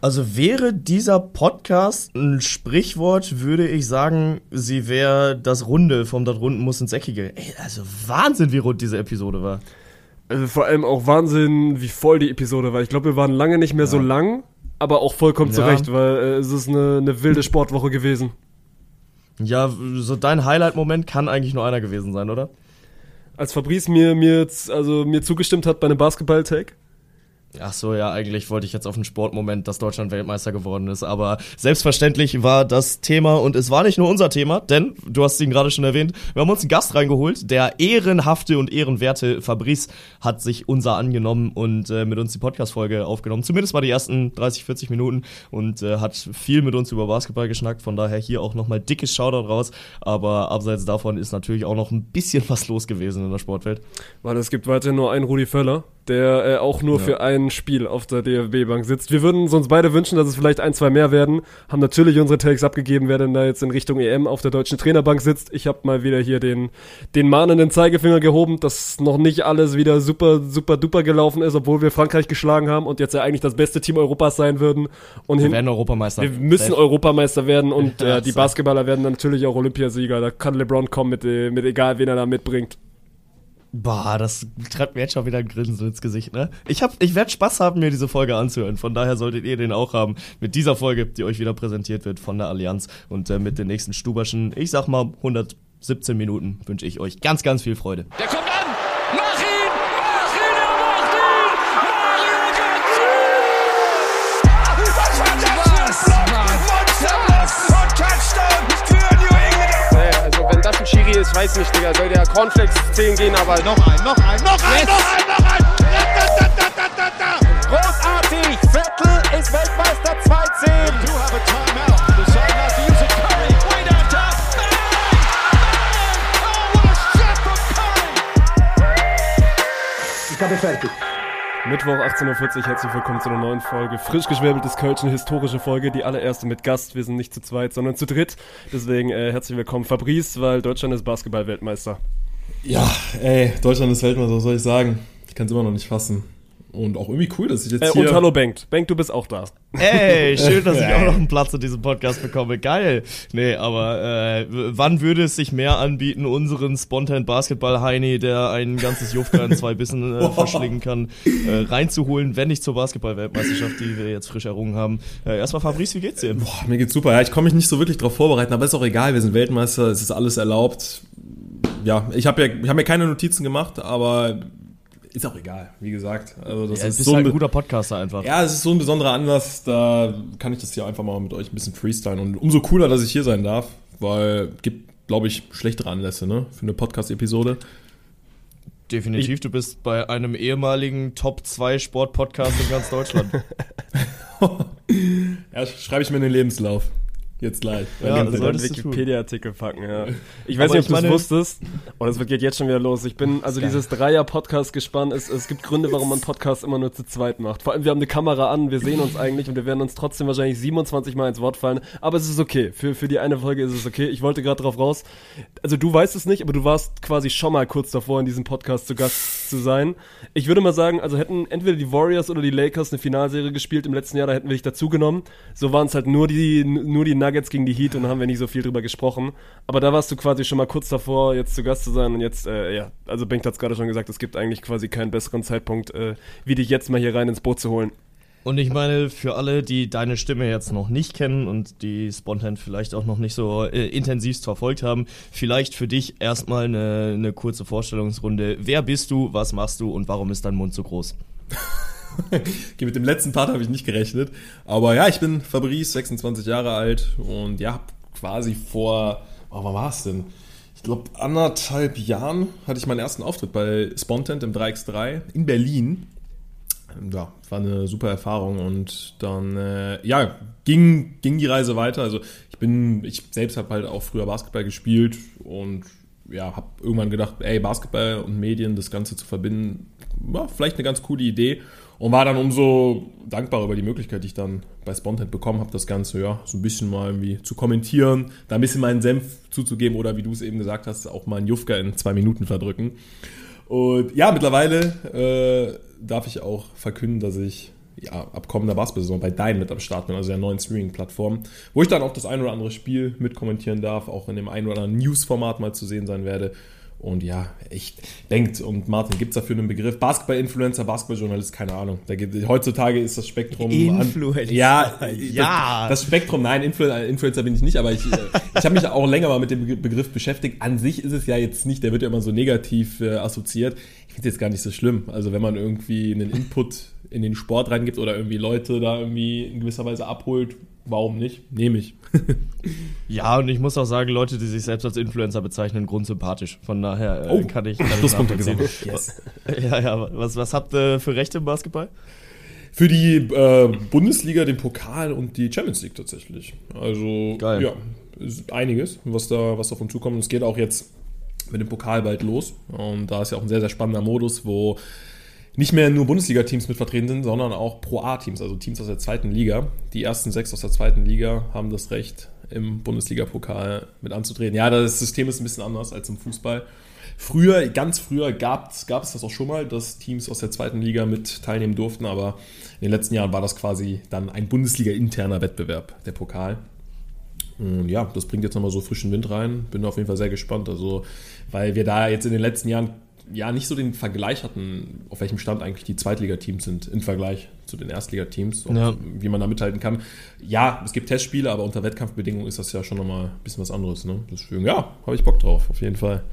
Also wäre dieser Podcast ein Sprichwort, würde ich sagen, sie wäre das Runde vom Das Runden muss ins Eckige. Ey, also Wahnsinn, wie rund diese Episode war. Also vor allem auch Wahnsinn, wie voll die Episode war. Ich glaube, wir waren lange nicht mehr ja. so lang, aber auch vollkommen ja. zurecht, weil äh, es ist eine, eine wilde Sportwoche gewesen. Ja, so dein Highlight-Moment kann eigentlich nur einer gewesen sein, oder? Als Fabrice mir, mir, also mir zugestimmt hat bei einem Basketball-Tag Ach so, ja, eigentlich wollte ich jetzt auf den Sportmoment, dass Deutschland Weltmeister geworden ist. Aber selbstverständlich war das Thema und es war nicht nur unser Thema, denn du hast ihn gerade schon erwähnt. Wir haben uns einen Gast reingeholt. Der ehrenhafte und ehrenwerte Fabrice hat sich unser angenommen und äh, mit uns die Podcast-Folge aufgenommen. Zumindest mal die ersten 30, 40 Minuten und äh, hat viel mit uns über Basketball geschnackt. Von daher hier auch nochmal dickes Shoutout raus. Aber abseits davon ist natürlich auch noch ein bisschen was los gewesen in der Sportwelt. Weil es gibt weiterhin nur einen Rudi Völler der äh, auch nur ja. für ein Spiel auf der DFB-Bank sitzt. Wir würden uns beide wünschen, dass es vielleicht ein, zwei mehr werden. Haben natürlich unsere Takes abgegeben, wer denn da jetzt in Richtung EM auf der deutschen Trainerbank sitzt. Ich habe mal wieder hier den, den mahnenden Zeigefinger gehoben, dass noch nicht alles wieder super, super duper gelaufen ist, obwohl wir Frankreich geschlagen haben und jetzt ja eigentlich das beste Team Europas sein würden. Und wir werden Europameister. Wir müssen Safe. Europameister werden und äh, die Basketballer werden natürlich auch Olympiasieger. Da kann LeBron kommen mit, äh, mit egal, wen er da mitbringt. Boah, das treibt mir jetzt schon wieder ein Grinsen ins Gesicht, ne? Ich, hab, ich werde Spaß haben, mir diese Folge anzuhören. Von daher solltet ihr den auch haben. Mit dieser Folge, die euch wieder präsentiert wird von der Allianz und äh, mit den nächsten Stuberschen, ich sag mal 117 Minuten, wünsche ich euch ganz, ganz viel Freude. Der kommt an! Weiß nicht, Digga, soll der Cornflakes 10 gehen, aber noch ein, noch ein, noch ein, yes. noch ein, noch ein! Da, da, da, da, da, Großartig! Vettel ist Weltmeister 2-10! You have a timeout. Decide not to use it. Curry, way down top. Oh, what a shot from Curry! Ich habe fertig. Mittwoch 18.40 Uhr, herzlich willkommen zu einer neuen Folge. Frisch geschwäbeltes Kölsch, eine historische Folge, die allererste mit Gast. Wir sind nicht zu zweit, sondern zu dritt. Deswegen äh, herzlich willkommen, Fabrice, weil Deutschland ist Basketball-Weltmeister. Ja, ey, Deutschland ist Weltmeister, was soll ich sagen? Ich kann es immer noch nicht fassen. Und auch irgendwie cool, dass ich jetzt äh, hier... Und hallo Bengt. Bengt, du bist auch da. Ey, schön, dass ich auch noch einen Platz in diesem Podcast bekomme. Geil. Nee, aber äh, wann würde es sich mehr anbieten, unseren Spontan Basketball Heini, der ein ganzes Jufka in zwei Bissen äh, verschlingen kann, äh, reinzuholen, wenn nicht zur Basketball-Weltmeisterschaft, die wir jetzt frisch errungen haben. Äh, erstmal Fabrice, wie geht's dir? Boah, mir geht's super. Ja, ich komme mich nicht so wirklich darauf vorbereiten, aber ist auch egal, wir sind Weltmeister, es ist alles erlaubt. Ja, ich habe ja, ich hab mir keine Notizen gemacht, aber ist auch egal, wie gesagt. Also das ja, ist so halt ein guter Podcaster einfach. Ja, es ist so ein besonderer Anlass, da kann ich das hier einfach mal mit euch ein bisschen freestylen. Und umso cooler, dass ich hier sein darf, weil gibt, glaube ich, schlechtere Anlässe, ne? Für eine Podcast-Episode. Definitiv, ich, du bist bei einem ehemaligen Top 2 Sport-Podcast in ganz Deutschland. ja, schreibe ich mir in den Lebenslauf. Jetzt gleich. Ja, ja also einen Wikipedia-Artikel packen, ja. Ich weiß Aber nicht, ob du es wusstest. Oh, das geht jetzt schon wieder los. Ich bin, also dieses Dreier-Podcast gespannt. Es, es gibt Gründe, warum man Podcasts immer nur zu zweit macht. Vor allem, wir haben eine Kamera an, wir sehen uns eigentlich und wir werden uns trotzdem wahrscheinlich 27 Mal ins Wort fallen. Aber es ist okay. Für, für die eine Folge ist es okay. Ich wollte gerade drauf raus. Also du weißt es nicht, aber du warst quasi schon mal kurz davor, in diesem Podcast zu Gast zu sein. Ich würde mal sagen, also hätten entweder die Warriors oder die Lakers eine Finalserie gespielt im letzten Jahr, da hätten wir dich dazugenommen. So waren es halt nur die, nur die Nuggets gegen die Heat und haben wir nicht so viel drüber gesprochen. Aber da warst du quasi schon mal kurz davor, jetzt zu Gast zu sein und jetzt, äh, ja, also Bengt hat es gerade schon gesagt, es gibt eigentlich quasi keinen besseren Zeitpunkt, äh, wie dich jetzt mal hier rein ins Boot zu holen. Und ich meine, für alle, die deine Stimme jetzt noch nicht kennen und die Spontan vielleicht auch noch nicht so äh, intensivst verfolgt haben, vielleicht für dich erstmal eine, eine kurze Vorstellungsrunde. Wer bist du, was machst du und warum ist dein Mund so groß? okay, mit dem letzten Part habe ich nicht gerechnet. Aber ja, ich bin Fabrice, 26 Jahre alt und ja, quasi vor, oh, wann war es denn? Ich glaube, anderthalb Jahren hatte ich meinen ersten Auftritt bei Spontent im 3x3 in Berlin. Ja, war eine super Erfahrung und dann, äh, ja, ging, ging die Reise weiter. Also ich bin, ich selbst habe halt auch früher Basketball gespielt und ja, habe irgendwann gedacht, ey, Basketball und Medien, das Ganze zu verbinden, war vielleicht eine ganz coole Idee und war dann umso dankbarer über die Möglichkeit, die ich dann bei Spontan bekommen habe, das Ganze ja so ein bisschen mal irgendwie zu kommentieren, da ein bisschen meinen Senf zuzugeben oder wie du es eben gesagt hast, auch mal einen Jufka in zwei Minuten verdrücken. Und ja, mittlerweile äh, darf ich auch verkünden, dass ich ja, abkommender Basketball-Saison bei Dein mit am Start bin, also der neuen Streaming-Plattform, wo ich dann auch das ein oder andere Spiel mitkommentieren darf, auch in dem ein oder anderen News-Format mal zu sehen sein werde. Und ja, ich denkt, und Martin, gibt es dafür einen Begriff? Basketball-Influencer, Basketball-Journalist, keine Ahnung. Da gibt, heutzutage ist das Spektrum. Influencer. An, ja, ja. Das, das, Spektrum, nein, Influ Influencer bin ich nicht, aber ich, äh, ich habe mich auch länger mal mit dem Begriff beschäftigt. An sich ist es ja jetzt nicht, der wird ja immer so negativ äh, assoziiert. Ich finde es jetzt gar nicht so schlimm. Also wenn man irgendwie einen Input in den Sport reingibt oder irgendwie Leute da irgendwie in gewisser Weise abholt, warum nicht? Nehme ich. ja, und ich muss auch sagen, Leute, die sich selbst als Influencer bezeichnen, grundsympathisch. Von daher äh, oh, kann ich. Kann das kommt yes. Ja, ja, was, was habt ihr für Rechte im Basketball? Für die äh, Bundesliga, den Pokal und die Champions League tatsächlich. Also, Geil. ja, einiges, was da, was davon zukommt. Es geht auch jetzt mit dem Pokal bald los. Und da ist ja auch ein sehr, sehr spannender Modus, wo nicht mehr nur Bundesliga-Teams mit vertreten sind, sondern auch Pro-A-Teams, also Teams aus der zweiten Liga. Die ersten sechs aus der zweiten Liga haben das Recht, im Bundesliga-Pokal mit anzutreten. Ja, das System ist ein bisschen anders als im Fußball. Früher, ganz früher gab es das auch schon mal, dass Teams aus der zweiten Liga mit teilnehmen durften, aber in den letzten Jahren war das quasi dann ein Bundesliga-interner Wettbewerb, der Pokal. Und ja, das bringt jetzt nochmal so frischen Wind rein. Bin auf jeden Fall sehr gespannt. Also, weil wir da jetzt in den letzten Jahren ja nicht so den Vergleich hatten, auf welchem Stand eigentlich die Zweitligateams sind im Vergleich zu den Erstligateams und ja. wie man da mithalten kann. Ja, es gibt Testspiele, aber unter Wettkampfbedingungen ist das ja schon nochmal ein bisschen was anderes. Ne? Deswegen, ja, habe ich Bock drauf, auf jeden Fall.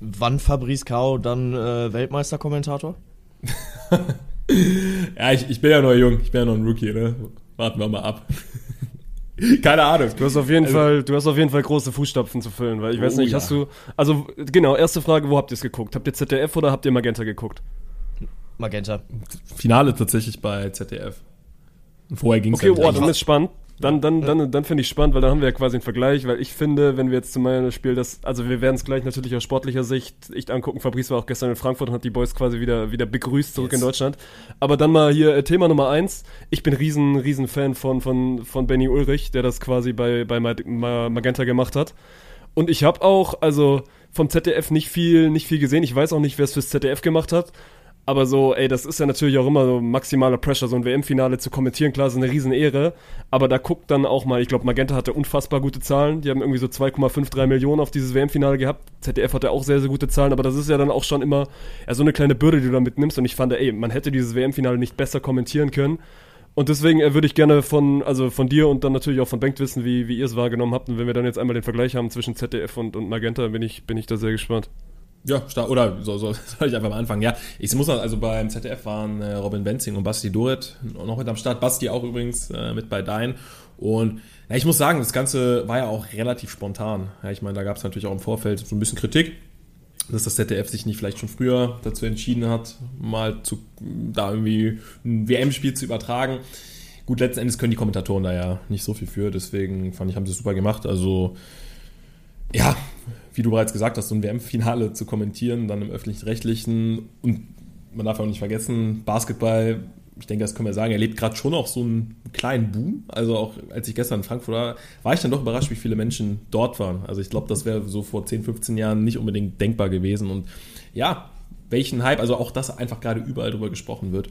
Wann Fabrice Kao dann äh, Weltmeisterkommentator? ja, ich, ich bin ja noch jung, ich bin ja noch ein Rookie, ne? Warten wir mal ab. Keine Ahnung. Du hast auf jeden also, Fall, du hast auf jeden Fall große Fußstapfen zu füllen, weil ich weiß oh, nicht, ja. hast du, also genau, erste Frage, wo habt ihr es geguckt? Habt ihr ZDF oder habt ihr Magenta geguckt? Magenta. Finale tatsächlich bei ZDF. Vorher ging es Okay, oh, dann ist spannend. Dann, dann, dann, dann finde ich spannend, weil dann haben wir ja quasi einen Vergleich, weil ich finde, wenn wir jetzt zum meinem Spiel das, also wir werden es gleich natürlich aus sportlicher Sicht echt angucken. Fabrice war auch gestern in Frankfurt und hat die Boys quasi wieder, wieder begrüßt zurück yes. in Deutschland. Aber dann mal hier äh, Thema Nummer eins. Ich bin riesen, riesen Fan von, von, von Benny Ulrich, der das quasi bei, bei Magenta gemacht hat. Und ich habe auch, also vom ZDF nicht viel, nicht viel gesehen. Ich weiß auch nicht, wer es fürs ZDF gemacht hat. Aber so, ey, das ist ja natürlich auch immer so maximaler Pressure, so ein WM-Finale zu kommentieren, klar, ist eine Riesenehre. Aber da guckt dann auch mal, ich glaube, Magenta hatte unfassbar gute Zahlen. Die haben irgendwie so 2,53 Millionen auf dieses WM-Finale gehabt. ZDF hatte auch sehr, sehr gute Zahlen, aber das ist ja dann auch schon immer ja, so eine kleine Bürde, die du da mitnimmst. Und ich fand, ey, man hätte dieses WM-Finale nicht besser kommentieren können. Und deswegen äh, würde ich gerne von, also von dir und dann natürlich auch von Bengt wissen, wie, wie ihr es wahrgenommen habt. Und wenn wir dann jetzt einmal den Vergleich haben zwischen ZDF und, und Magenta, bin ich, bin ich da sehr gespannt. Ja, oder so, so soll ich einfach mal anfangen. Ja, ich muss also beim ZDF waren äh, Robin Benzing und Basti Doret noch mit am Start. Basti auch übrigens äh, mit bei Dein. Und ja, ich muss sagen, das Ganze war ja auch relativ spontan. Ja, ich meine, da gab es natürlich auch im Vorfeld so ein bisschen Kritik, dass das ZDF sich nicht vielleicht schon früher dazu entschieden hat, mal zu, da irgendwie ein WM-Spiel zu übertragen. Gut, letzten Endes können die Kommentatoren da ja nicht so viel für, deswegen fand ich, haben sie es super gemacht. Also, ja, wie du bereits gesagt hast, so ein WM-Finale zu kommentieren, dann im öffentlich-rechtlichen und man darf auch nicht vergessen, Basketball, ich denke, das können wir sagen, erlebt gerade schon auch so einen kleinen Boom. Also auch als ich gestern in Frankfurt war, war ich dann doch überrascht, wie viele Menschen dort waren. Also ich glaube, das wäre so vor 10, 15 Jahren nicht unbedingt denkbar gewesen. Und ja, welchen Hype, also auch das einfach gerade überall drüber gesprochen wird.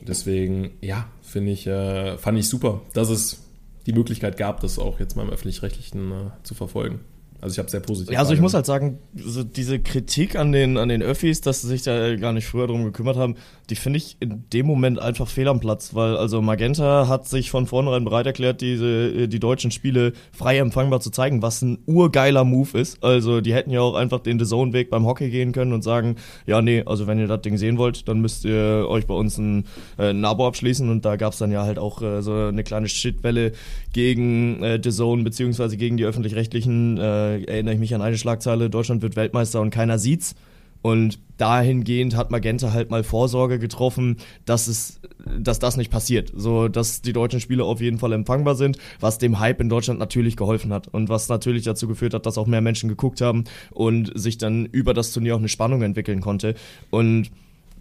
Deswegen, ja, finde ich, äh, fand ich super, dass es die Möglichkeit gab, das auch jetzt mal im öffentlich-rechtlichen äh, zu verfolgen. Also ich habe sehr positiv. Ja, also ich muss halt sagen, so diese Kritik an den, an den Öffis, dass sie sich da gar nicht früher drum gekümmert haben, die finde ich in dem Moment einfach fehl am Platz, weil also Magenta hat sich von vornherein bereit erklärt, diese, die deutschen Spiele frei empfangbar zu zeigen, was ein urgeiler Move ist. Also die hätten ja auch einfach den The Zone-Weg beim Hockey gehen können und sagen, ja, nee, also wenn ihr das Ding sehen wollt, dann müsst ihr euch bei uns ein, äh, ein Abo abschließen und da gab es dann ja halt auch äh, so eine kleine Shitwelle gegen äh, The Zone beziehungsweise gegen die öffentlich-rechtlichen äh, erinnere ich mich an eine Schlagzeile, Deutschland wird Weltmeister und keiner sieht's. Und dahingehend hat Magenta halt mal Vorsorge getroffen, dass es, dass das nicht passiert. So, dass die deutschen Spiele auf jeden Fall empfangbar sind, was dem Hype in Deutschland natürlich geholfen hat und was natürlich dazu geführt hat, dass auch mehr Menschen geguckt haben und sich dann über das Turnier auch eine Spannung entwickeln konnte. Und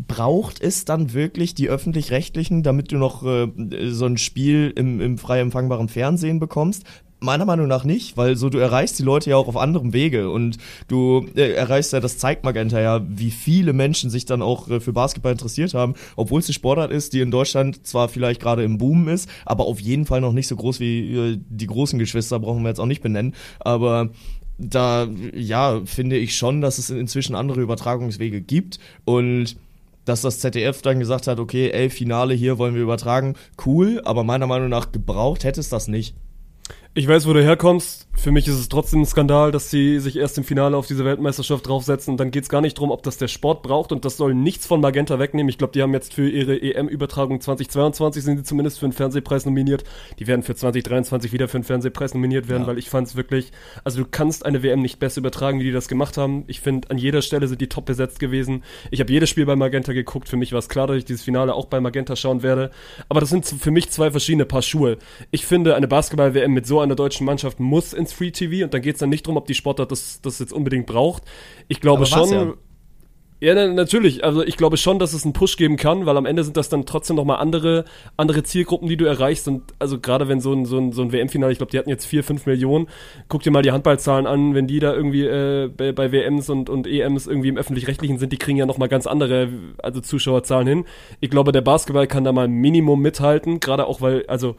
braucht es dann wirklich die öffentlich-rechtlichen, damit du noch äh, so ein Spiel im, im frei empfangbaren Fernsehen bekommst? Meiner Meinung nach nicht, weil so du erreichst die Leute ja auch auf anderem Wege und du äh, erreichst ja, das zeigt Magenta ja, wie viele Menschen sich dann auch äh, für Basketball interessiert haben, obwohl es eine Sportart ist, die in Deutschland zwar vielleicht gerade im Boom ist, aber auf jeden Fall noch nicht so groß wie äh, die großen Geschwister, brauchen wir jetzt auch nicht benennen, aber da, ja, finde ich schon, dass es inzwischen andere Übertragungswege gibt und dass das ZDF dann gesagt hat, okay, ey, Finale hier wollen wir übertragen, cool, aber meiner Meinung nach gebraucht hätte es das nicht. Ich weiß, wo du herkommst. Für mich ist es trotzdem ein Skandal, dass sie sich erst im Finale auf diese Weltmeisterschaft draufsetzen. Und dann geht es gar nicht darum, ob das der Sport braucht. Und das soll nichts von Magenta wegnehmen. Ich glaube, die haben jetzt für ihre EM-Übertragung 2022 sind sie zumindest für einen Fernsehpreis nominiert. Die werden für 2023 wieder für einen Fernsehpreis nominiert werden, ja. weil ich fand es wirklich, also du kannst eine WM nicht besser übertragen, wie die das gemacht haben. Ich finde, an jeder Stelle sind die top besetzt gewesen. Ich habe jedes Spiel bei Magenta geguckt. Für mich war es klar, dass ich dieses Finale auch bei Magenta schauen werde. Aber das sind für mich zwei verschiedene Paar Schuhe. Ich finde, eine Basketball-WM mit so einer deutschen Mannschaft muss ins Free TV und dann geht es dann nicht darum, ob die Sportart das, das jetzt unbedingt braucht. Ich glaube schon. Ja. Ja, natürlich. Also ich glaube schon, dass es einen Push geben kann, weil am Ende sind das dann trotzdem nochmal andere, andere Zielgruppen, die du erreichst. Und also gerade wenn so ein, so ein, so ein WM-Finale, ich glaube, die hatten jetzt vier, fünf Millionen, guck dir mal die Handballzahlen an, wenn die da irgendwie äh, bei, bei WMs und, und EMs irgendwie im Öffentlich-Rechtlichen sind, die kriegen ja nochmal ganz andere, also Zuschauerzahlen hin. Ich glaube, der Basketball kann da mal ein Minimum mithalten, gerade auch weil, also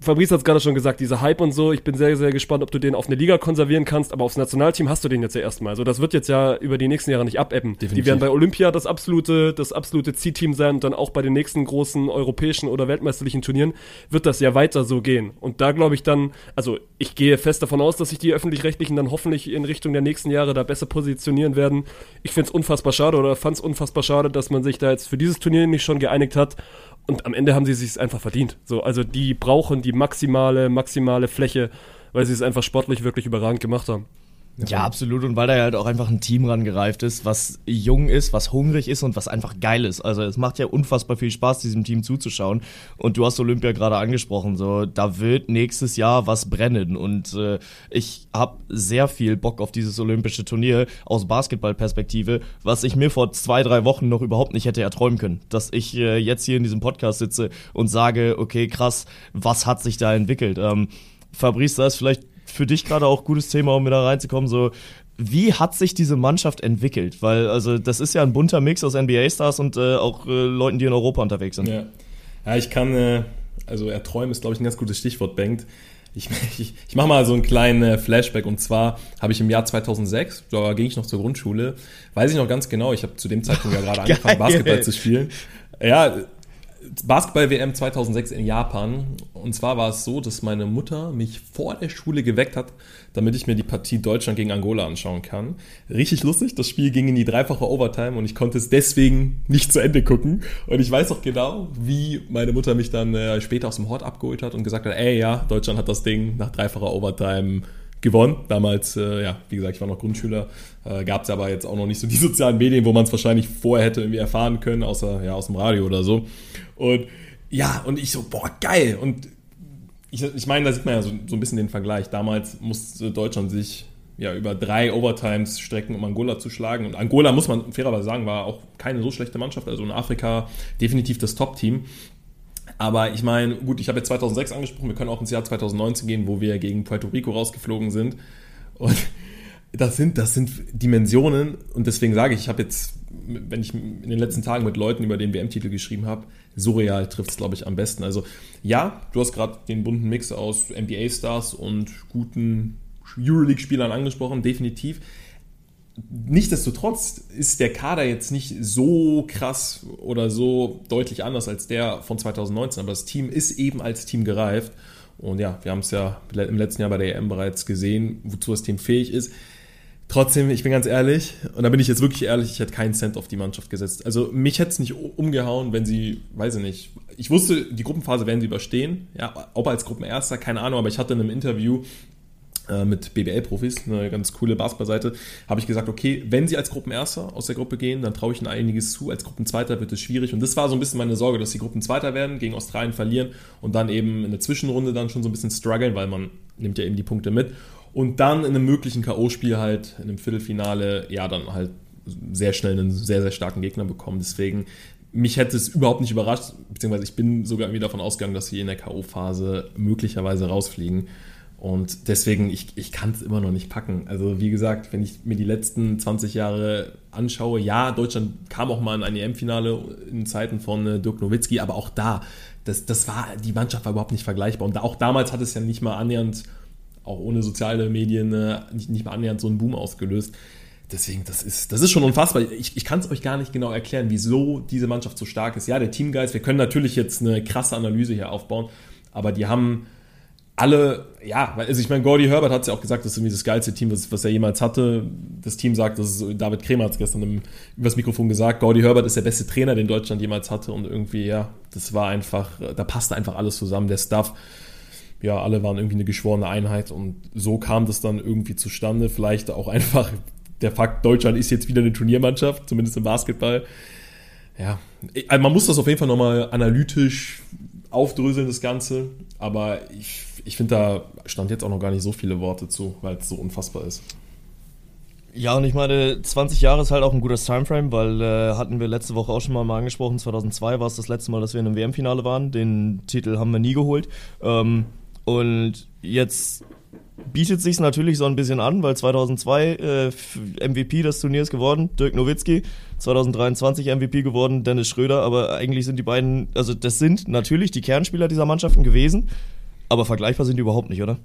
Fabrice hat es gerade schon gesagt, dieser Hype und so, ich bin sehr, sehr gespannt, ob du den auf eine Liga konservieren kannst, aber aufs Nationalteam hast du den jetzt ja erstmal. Also das wird jetzt ja über die nächsten Jahre nicht abebben. Definitiv. Die werden bei Olympia das absolute, das absolute Zielteam sein und dann auch bei den nächsten großen europäischen oder weltmeisterlichen Turnieren wird das ja weiter so gehen. Und da glaube ich dann, also ich gehe fest davon aus, dass sich die Öffentlich-Rechtlichen dann hoffentlich in Richtung der nächsten Jahre da besser positionieren werden. Ich finde es unfassbar schade oder fand es unfassbar schade, dass man sich da jetzt für dieses Turnier nicht schon geeinigt hat und am Ende haben sie sich einfach verdient. So, also die brauchen die maximale, maximale Fläche, weil sie es einfach sportlich wirklich überragend gemacht haben. Ja, absolut. Und weil da halt auch einfach ein Team rangereift ist, was jung ist, was hungrig ist und was einfach geil ist. Also es macht ja unfassbar viel Spaß, diesem Team zuzuschauen. Und du hast Olympia gerade angesprochen, so da wird nächstes Jahr was brennen. Und äh, ich habe sehr viel Bock auf dieses olympische Turnier aus Basketballperspektive, was ich mir vor zwei, drei Wochen noch überhaupt nicht hätte erträumen können. Dass ich äh, jetzt hier in diesem Podcast sitze und sage, okay, krass, was hat sich da entwickelt? Ähm, Fabrice, da ist vielleicht für dich gerade auch gutes Thema, um wieder reinzukommen. So, wie hat sich diese Mannschaft entwickelt? Weil, also, das ist ja ein bunter Mix aus NBA-Stars und äh, auch äh, Leuten, die in Europa unterwegs sind. Ja, ja ich kann, äh, also erträumen ist, glaube ich, ein ganz gutes Stichwort, Bengt. Ich, ich, ich mache mal so einen kleinen äh, Flashback und zwar habe ich im Jahr 2006, da ging ich noch zur Grundschule, weiß ich noch ganz genau, ich habe zu dem Zeitpunkt ja gerade angefangen, Basketball zu spielen. Ja, Basketball-WM 2006 in Japan. Und zwar war es so, dass meine Mutter mich vor der Schule geweckt hat, damit ich mir die Partie Deutschland gegen Angola anschauen kann. Richtig lustig, das Spiel ging in die dreifache Overtime und ich konnte es deswegen nicht zu Ende gucken. Und ich weiß auch genau, wie meine Mutter mich dann äh, später aus dem Hort abgeholt hat und gesagt hat, ey ja, Deutschland hat das Ding nach dreifacher Overtime gewonnen. Damals, äh, ja, wie gesagt, ich war noch Grundschüler, äh, gab es aber jetzt auch noch nicht so die sozialen Medien, wo man es wahrscheinlich vorher hätte irgendwie erfahren können, außer ja aus dem Radio oder so. Und ja, und ich so, boah, geil. Und ich, ich meine, da sieht man ja so, so ein bisschen den Vergleich. Damals musste Deutschland sich ja über drei Overtimes strecken, um Angola zu schlagen. Und Angola, muss man fairerweise sagen, war auch keine so schlechte Mannschaft. Also in Afrika definitiv das Top-Team. Aber ich meine, gut, ich habe jetzt 2006 angesprochen, wir können auch ins Jahr 2019 gehen, wo wir gegen Puerto Rico rausgeflogen sind. Und das sind, das sind Dimensionen und deswegen sage ich, ich habe jetzt, wenn ich in den letzten Tagen mit Leuten über den WM-Titel geschrieben habe, surreal trifft es, glaube ich, am besten. Also ja, du hast gerade den bunten Mix aus NBA-Stars und guten Euroleague-Spielern angesprochen, definitiv. Nichtsdestotrotz ist der Kader jetzt nicht so krass oder so deutlich anders als der von 2019, aber das Team ist eben als Team gereift. Und ja, wir haben es ja im letzten Jahr bei der EM bereits gesehen, wozu das Team fähig ist. Trotzdem, ich bin ganz ehrlich, und da bin ich jetzt wirklich ehrlich, ich hätte keinen Cent auf die Mannschaft gesetzt. Also mich hätte es nicht umgehauen, wenn sie, weiß ich nicht, ich wusste, die Gruppenphase werden sie überstehen, ja, ob als Gruppenerster, keine Ahnung, aber ich hatte in einem Interview äh, mit BBL-Profis, eine ganz coole Basketballseite, habe ich gesagt, okay, wenn sie als Gruppenerster aus der Gruppe gehen, dann traue ich ihnen einiges zu. Als Gruppenzweiter wird es schwierig. Und das war so ein bisschen meine Sorge, dass sie Gruppenzweiter werden, gegen Australien verlieren und dann eben in der Zwischenrunde dann schon so ein bisschen strugglen, weil man nimmt ja eben die Punkte mit. Und dann in einem möglichen K.O.-Spiel halt, in einem Viertelfinale, ja, dann halt sehr schnell einen sehr, sehr starken Gegner bekommen. Deswegen mich hätte es überhaupt nicht überrascht, beziehungsweise ich bin sogar irgendwie davon ausgegangen, dass sie in der K.O.-Phase möglicherweise rausfliegen. Und deswegen, ich, ich kann es immer noch nicht packen. Also wie gesagt, wenn ich mir die letzten 20 Jahre anschaue, ja, Deutschland kam auch mal in ein EM-Finale in Zeiten von äh, Dirk Nowitzki, aber auch da, das, das war, die Mannschaft war überhaupt nicht vergleichbar. Und auch damals hat es ja nicht mal annähernd, auch ohne soziale Medien, äh, nicht, nicht mal annähernd so einen Boom ausgelöst. Deswegen, das ist, das ist schon unfassbar. Ich, ich kann es euch gar nicht genau erklären, wieso diese Mannschaft so stark ist. Ja, der Teamgeist, wir können natürlich jetzt eine krasse Analyse hier aufbauen, aber die haben alle, ja, also ich meine, Gordy Herbert hat es ja auch gesagt, das ist irgendwie das geilste Team, was, was er jemals hatte. Das Team sagt, das ist, David Kremer hat es gestern im, übers Mikrofon gesagt, Gordy Herbert ist der beste Trainer, den Deutschland jemals hatte und irgendwie, ja, das war einfach, da passte einfach alles zusammen, der Stuff, ja, alle waren irgendwie eine geschworene Einheit und so kam das dann irgendwie zustande. Vielleicht auch einfach der Fakt, Deutschland ist jetzt wieder eine Turniermannschaft, zumindest im Basketball. Ja, also man muss das auf jeden Fall nochmal analytisch aufdröseln, das Ganze, aber ich ich finde, da stand jetzt auch noch gar nicht so viele Worte zu, weil es so unfassbar ist. Ja, und ich meine, 20 Jahre ist halt auch ein gutes Timeframe, weil äh, hatten wir letzte Woche auch schon mal, mal angesprochen, 2002 war es das letzte Mal, dass wir in einem WM-Finale waren. Den Titel haben wir nie geholt. Ähm, und jetzt bietet sich natürlich so ein bisschen an, weil 2002 äh, MVP des Turniers geworden, Dirk Nowitzki, 2023 MVP geworden, Dennis Schröder, aber eigentlich sind die beiden, also das sind natürlich die Kernspieler dieser Mannschaften gewesen, aber vergleichbar sind die überhaupt nicht, oder?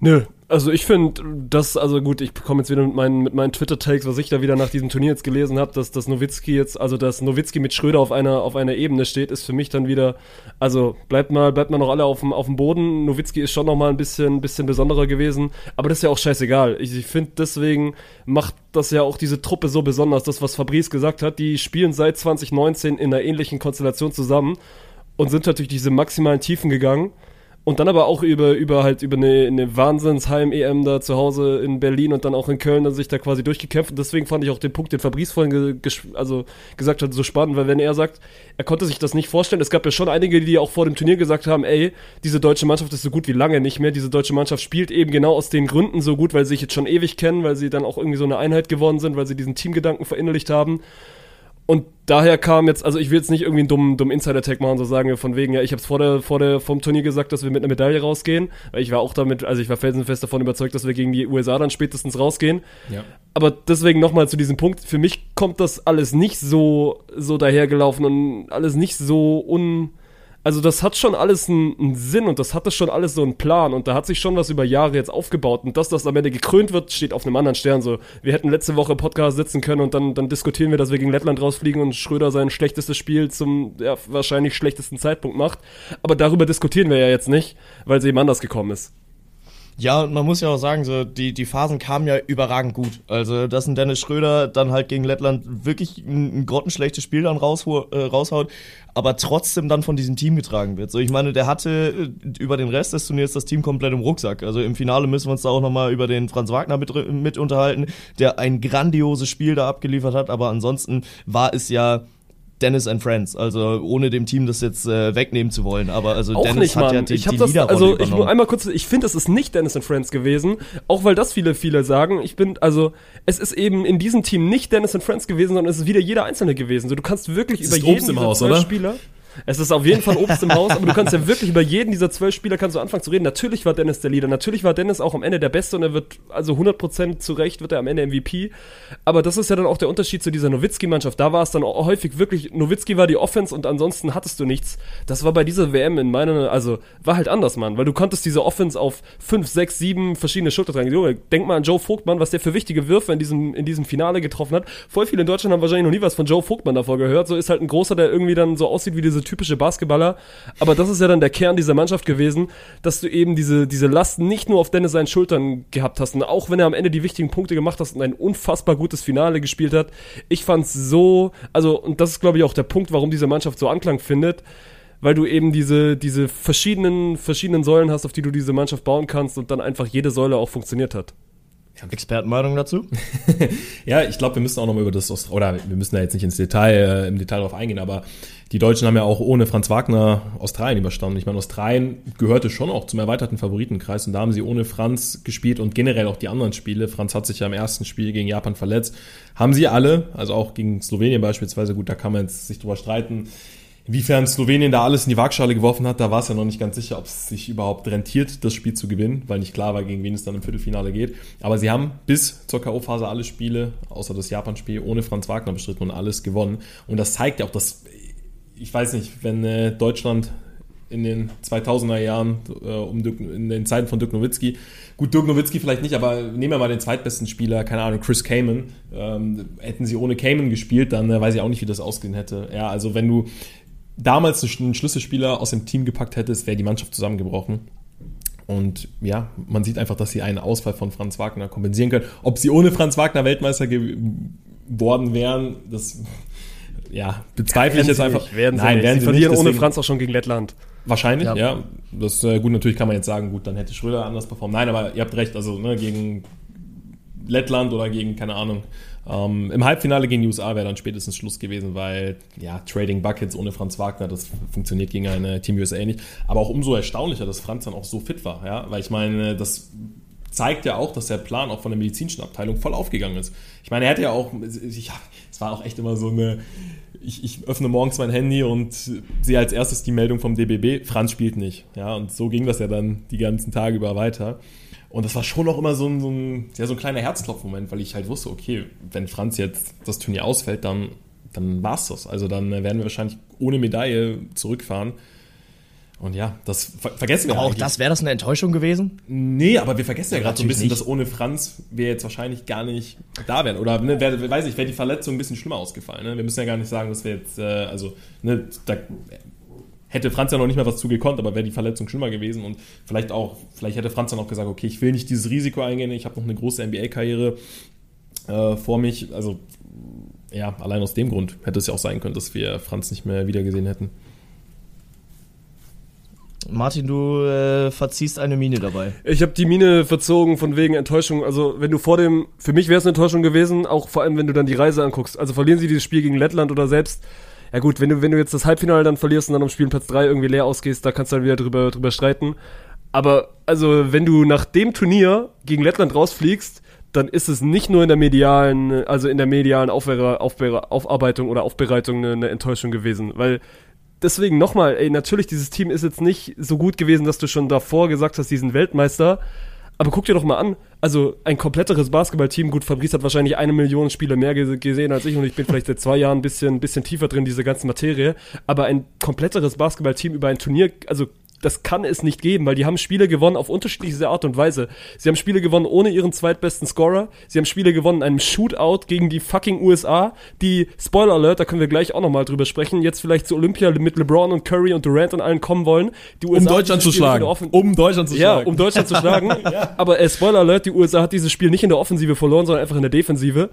Nö, also ich finde, das, also gut, ich komme jetzt wieder mit meinen, mit meinen Twitter-Takes, was ich da wieder nach diesem Turnier jetzt gelesen habe, dass das Nowitzki jetzt, also dass Nowitzki mit Schröder auf einer, auf einer Ebene steht, ist für mich dann wieder, also bleibt mal, bleibt mal noch alle auf dem, auf dem Boden. Nowitzki ist schon noch mal ein bisschen, bisschen besonderer gewesen, aber das ist ja auch scheißegal. Ich, ich finde, deswegen macht das ja auch diese Truppe so besonders, das, was Fabrice gesagt hat, die spielen seit 2019 in einer ähnlichen Konstellation zusammen und sind natürlich diese maximalen Tiefen gegangen. Und dann aber auch über, über halt über eine, eine Wahnsinns-Heim-EM da zu Hause in Berlin und dann auch in Köln dann sich da quasi durchgekämpft. Und deswegen fand ich auch den Punkt, den Fabrice vorhin ge also gesagt hat, so spannend, weil wenn er sagt, er konnte sich das nicht vorstellen, es gab ja schon einige, die auch vor dem Turnier gesagt haben, ey, diese deutsche Mannschaft ist so gut wie lange nicht mehr. Diese deutsche Mannschaft spielt eben genau aus den Gründen so gut, weil sie sich jetzt schon ewig kennen, weil sie dann auch irgendwie so eine Einheit geworden sind, weil sie diesen Teamgedanken verinnerlicht haben. Und daher kam jetzt, also ich will jetzt nicht irgendwie einen dummen, dummen Insider-Tag machen, so sagen wir von wegen, ja, ich habe es vor der, vor der, vom Turnier gesagt, dass wir mit einer Medaille rausgehen. Weil ich war auch damit, also ich war felsenfest davon überzeugt, dass wir gegen die USA dann spätestens rausgehen. Ja. Aber deswegen nochmal zu diesem Punkt, für mich kommt das alles nicht so, so dahergelaufen und alles nicht so un also das hat schon alles einen, einen, Sinn und das hatte schon alles so einen Plan und da hat sich schon was über Jahre jetzt aufgebaut und dass das am Ende gekrönt wird, steht auf einem anderen Stern so. Wir hätten letzte Woche im Podcast sitzen können und dann, dann diskutieren wir, dass wir gegen Lettland rausfliegen und Schröder sein schlechtestes Spiel zum ja, wahrscheinlich schlechtesten Zeitpunkt macht. Aber darüber diskutieren wir ja jetzt nicht, weil es eben anders gekommen ist. Ja, und man muss ja auch sagen, so die, die Phasen kamen ja überragend gut. Also, dass ein Dennis Schröder dann halt gegen Lettland wirklich ein, ein grottenschlechtes Spiel dann raus, äh, raushaut, aber trotzdem dann von diesem Team getragen wird. So, ich meine, der hatte äh, über den Rest des Turniers das Team komplett im Rucksack. Also im Finale müssen wir uns da auch nochmal über den Franz Wagner mit, mit unterhalten, der ein grandioses Spiel da abgeliefert hat, aber ansonsten war es ja Dennis and Friends, also ohne dem Team das jetzt äh, wegnehmen zu wollen, aber also auch Dennis nicht, hat ja die, ich hab die das, Also ich nur einmal kurz, ich finde, es ist nicht Dennis and Friends gewesen, auch weil das viele, viele sagen. Ich bin, also es ist eben in diesem Team nicht Dennis and Friends gewesen, sondern es ist wieder jeder Einzelne gewesen. So, du kannst wirklich das über jeden Haus, oder? Spieler es ist auf jeden Fall Obst im Haus, aber du kannst ja wirklich über jeden dieser zwölf Spieler kannst du anfangen zu reden. Natürlich war Dennis der Leader, natürlich war Dennis auch am Ende der Beste und er wird, also 100% zu Recht wird er am Ende MVP. Aber das ist ja dann auch der Unterschied zu dieser Nowitzki-Mannschaft. Da war es dann häufig wirklich, Nowitzki war die Offense und ansonsten hattest du nichts. Das war bei dieser WM in meiner, also war halt anders, Mann, weil du konntest diese Offense auf fünf, sechs, sieben verschiedene Schulter tragen. Denk mal an Joe Vogtmann, was der für wichtige Würfe in diesem, in diesem Finale getroffen hat. Voll viele in Deutschland haben wahrscheinlich noch nie was von Joe Vogtmann davor gehört. So ist halt ein großer, der irgendwie dann so aussieht wie diese typische Basketballer. Aber das ist ja dann der Kern dieser Mannschaft gewesen, dass du eben diese, diese Last nicht nur auf Dennis seinen Schultern gehabt hast. Und auch wenn er am Ende die wichtigen Punkte gemacht hat und ein unfassbar gutes Finale gespielt hat, ich fand's so, also, und das ist glaube ich auch der Punkt, warum diese Mannschaft so Anklang findet weil du eben diese, diese verschiedenen, verschiedenen Säulen hast, auf die du diese Mannschaft bauen kannst und dann einfach jede Säule auch funktioniert hat. Expertenmeinung dazu? ja, ich glaube, wir müssen auch noch mal über das, oder wir müssen da jetzt nicht ins Detail, äh, im Detail drauf eingehen, aber die Deutschen haben ja auch ohne Franz Wagner Australien überstanden. Ich meine, Australien gehörte schon auch zum erweiterten Favoritenkreis und da haben sie ohne Franz gespielt und generell auch die anderen Spiele. Franz hat sich ja im ersten Spiel gegen Japan verletzt. Haben sie alle, also auch gegen Slowenien beispielsweise, gut, da kann man jetzt sich drüber streiten, Inwiefern Slowenien da alles in die Waagschale geworfen hat, da war es ja noch nicht ganz sicher, ob es sich überhaupt rentiert, das Spiel zu gewinnen, weil nicht klar war, gegen wen es dann im Viertelfinale geht. Aber sie haben bis zur K.O.-Phase alle Spiele, außer das Japan-Spiel, ohne Franz Wagner bestritten und alles gewonnen. Und das zeigt ja auch, dass, ich weiß nicht, wenn äh, Deutschland in den 2000er Jahren, äh, um Dirk, in den Zeiten von Dirk Nowitzki. Gut, Dirk Nowitzki vielleicht nicht, aber nehmen wir mal den zweitbesten Spieler, keine Ahnung, Chris Kamen. Ähm, hätten sie ohne Kamen gespielt, dann äh, weiß ich auch nicht, wie das ausgehen hätte. Ja, also wenn du damals einen Schlüsselspieler aus dem Team gepackt hättest, wäre die Mannschaft zusammengebrochen. Und ja, man sieht einfach, dass sie einen Ausfall von Franz Wagner kompensieren können. Ob sie ohne Franz Wagner Weltmeister geworden wären, das ja, bezweifle ich jetzt einfach. Werden sie Nein, werden sie, sie verlieren nicht, ohne Franz auch schon gegen Lettland. Wahrscheinlich, ja. ja. Das äh, gut, natürlich kann man jetzt sagen, gut, dann hätte Schröder anders performt. Nein, aber ihr habt recht, also ne, gegen Lettland oder gegen, keine Ahnung, ähm, Im Halbfinale gegen die USA wäre dann spätestens Schluss gewesen, weil ja, Trading Buckets ohne Franz Wagner, das funktioniert gegen eine Team USA nicht. Aber auch umso erstaunlicher, dass Franz dann auch so fit war, ja, weil ich meine, das zeigt ja auch, dass der Plan auch von der medizinischen Abteilung voll aufgegangen ist. Ich meine, er hätte ja auch, ich, es war auch echt immer so eine, ich, ich, öffne morgens mein Handy und sehe als erstes die Meldung vom DBB, Franz spielt nicht. Ja, und so ging das ja dann die ganzen Tage über weiter. Und das war schon auch immer so ein, so ein, ja, so ein kleiner Herzklopfmoment, weil ich halt wusste, okay, wenn Franz jetzt das Turnier ausfällt, dann, dann es das. Also dann werden wir wahrscheinlich ohne Medaille zurückfahren. Und ja, das ver vergessen wir auch. Eigentlich. das wäre das eine Enttäuschung gewesen? Nee, aber wir vergessen ja, ja gerade so ein bisschen, nicht. dass ohne Franz wir jetzt wahrscheinlich gar nicht da wären. Oder ne, wär, weiß ich, wäre die Verletzung ein bisschen schlimmer ausgefallen. Ne? Wir müssen ja gar nicht sagen, dass wir jetzt, äh, also ne, da hätte Franz ja noch nicht mehr was zu gekonnt, aber wäre die Verletzung schlimmer gewesen und vielleicht auch, vielleicht hätte Franz dann auch gesagt, okay, ich will nicht dieses Risiko eingehen, ich habe noch eine große NBA-Karriere äh, vor mich. Also ja, allein aus dem Grund hätte es ja auch sein können, dass wir Franz nicht mehr wiedergesehen hätten. Martin, du äh, verziehst eine Mine dabei. Ich habe die Mine verzogen von wegen Enttäuschung. Also wenn du vor dem, für mich wäre es eine Enttäuschung gewesen, auch vor allem wenn du dann die Reise anguckst. Also verlieren sie dieses Spiel gegen Lettland oder selbst ja gut, wenn du, wenn du jetzt das Halbfinale dann verlierst und dann am Spielplatz 3 irgendwie leer ausgehst, da kannst du dann wieder drüber, drüber streiten. Aber also, wenn du nach dem Turnier gegen Lettland rausfliegst, dann ist es nicht nur in der medialen, also in der medialen Aufbe Aufbe Aufarbeitung oder Aufbereitung eine, eine Enttäuschung gewesen. Weil deswegen nochmal, ey, natürlich, dieses Team ist jetzt nicht so gut gewesen, dass du schon davor gesagt hast, diesen Weltmeister. Aber guck dir doch mal an, also ein kompletteres Basketballteam, gut, Fabrice hat wahrscheinlich eine Million Spieler mehr gesehen als ich und ich bin vielleicht seit zwei Jahren ein bisschen, bisschen tiefer drin, diese ganze Materie, aber ein kompletteres Basketballteam über ein Turnier, also das kann es nicht geben, weil die haben Spiele gewonnen auf unterschiedliche Art und Weise. Sie haben Spiele gewonnen ohne ihren zweitbesten Scorer. Sie haben Spiele gewonnen in einem Shootout gegen die fucking USA, die, Spoiler Alert, da können wir gleich auch nochmal drüber sprechen, jetzt vielleicht zu Olympia mit LeBron und Curry und Durant und allen kommen wollen. Die USA um Deutschland zu schlagen. Um Deutschland zu schlagen. Ja, um Deutschland zu schlagen. ja. Aber äh, Spoiler Alert, die USA hat dieses Spiel nicht in der Offensive verloren, sondern einfach in der Defensive.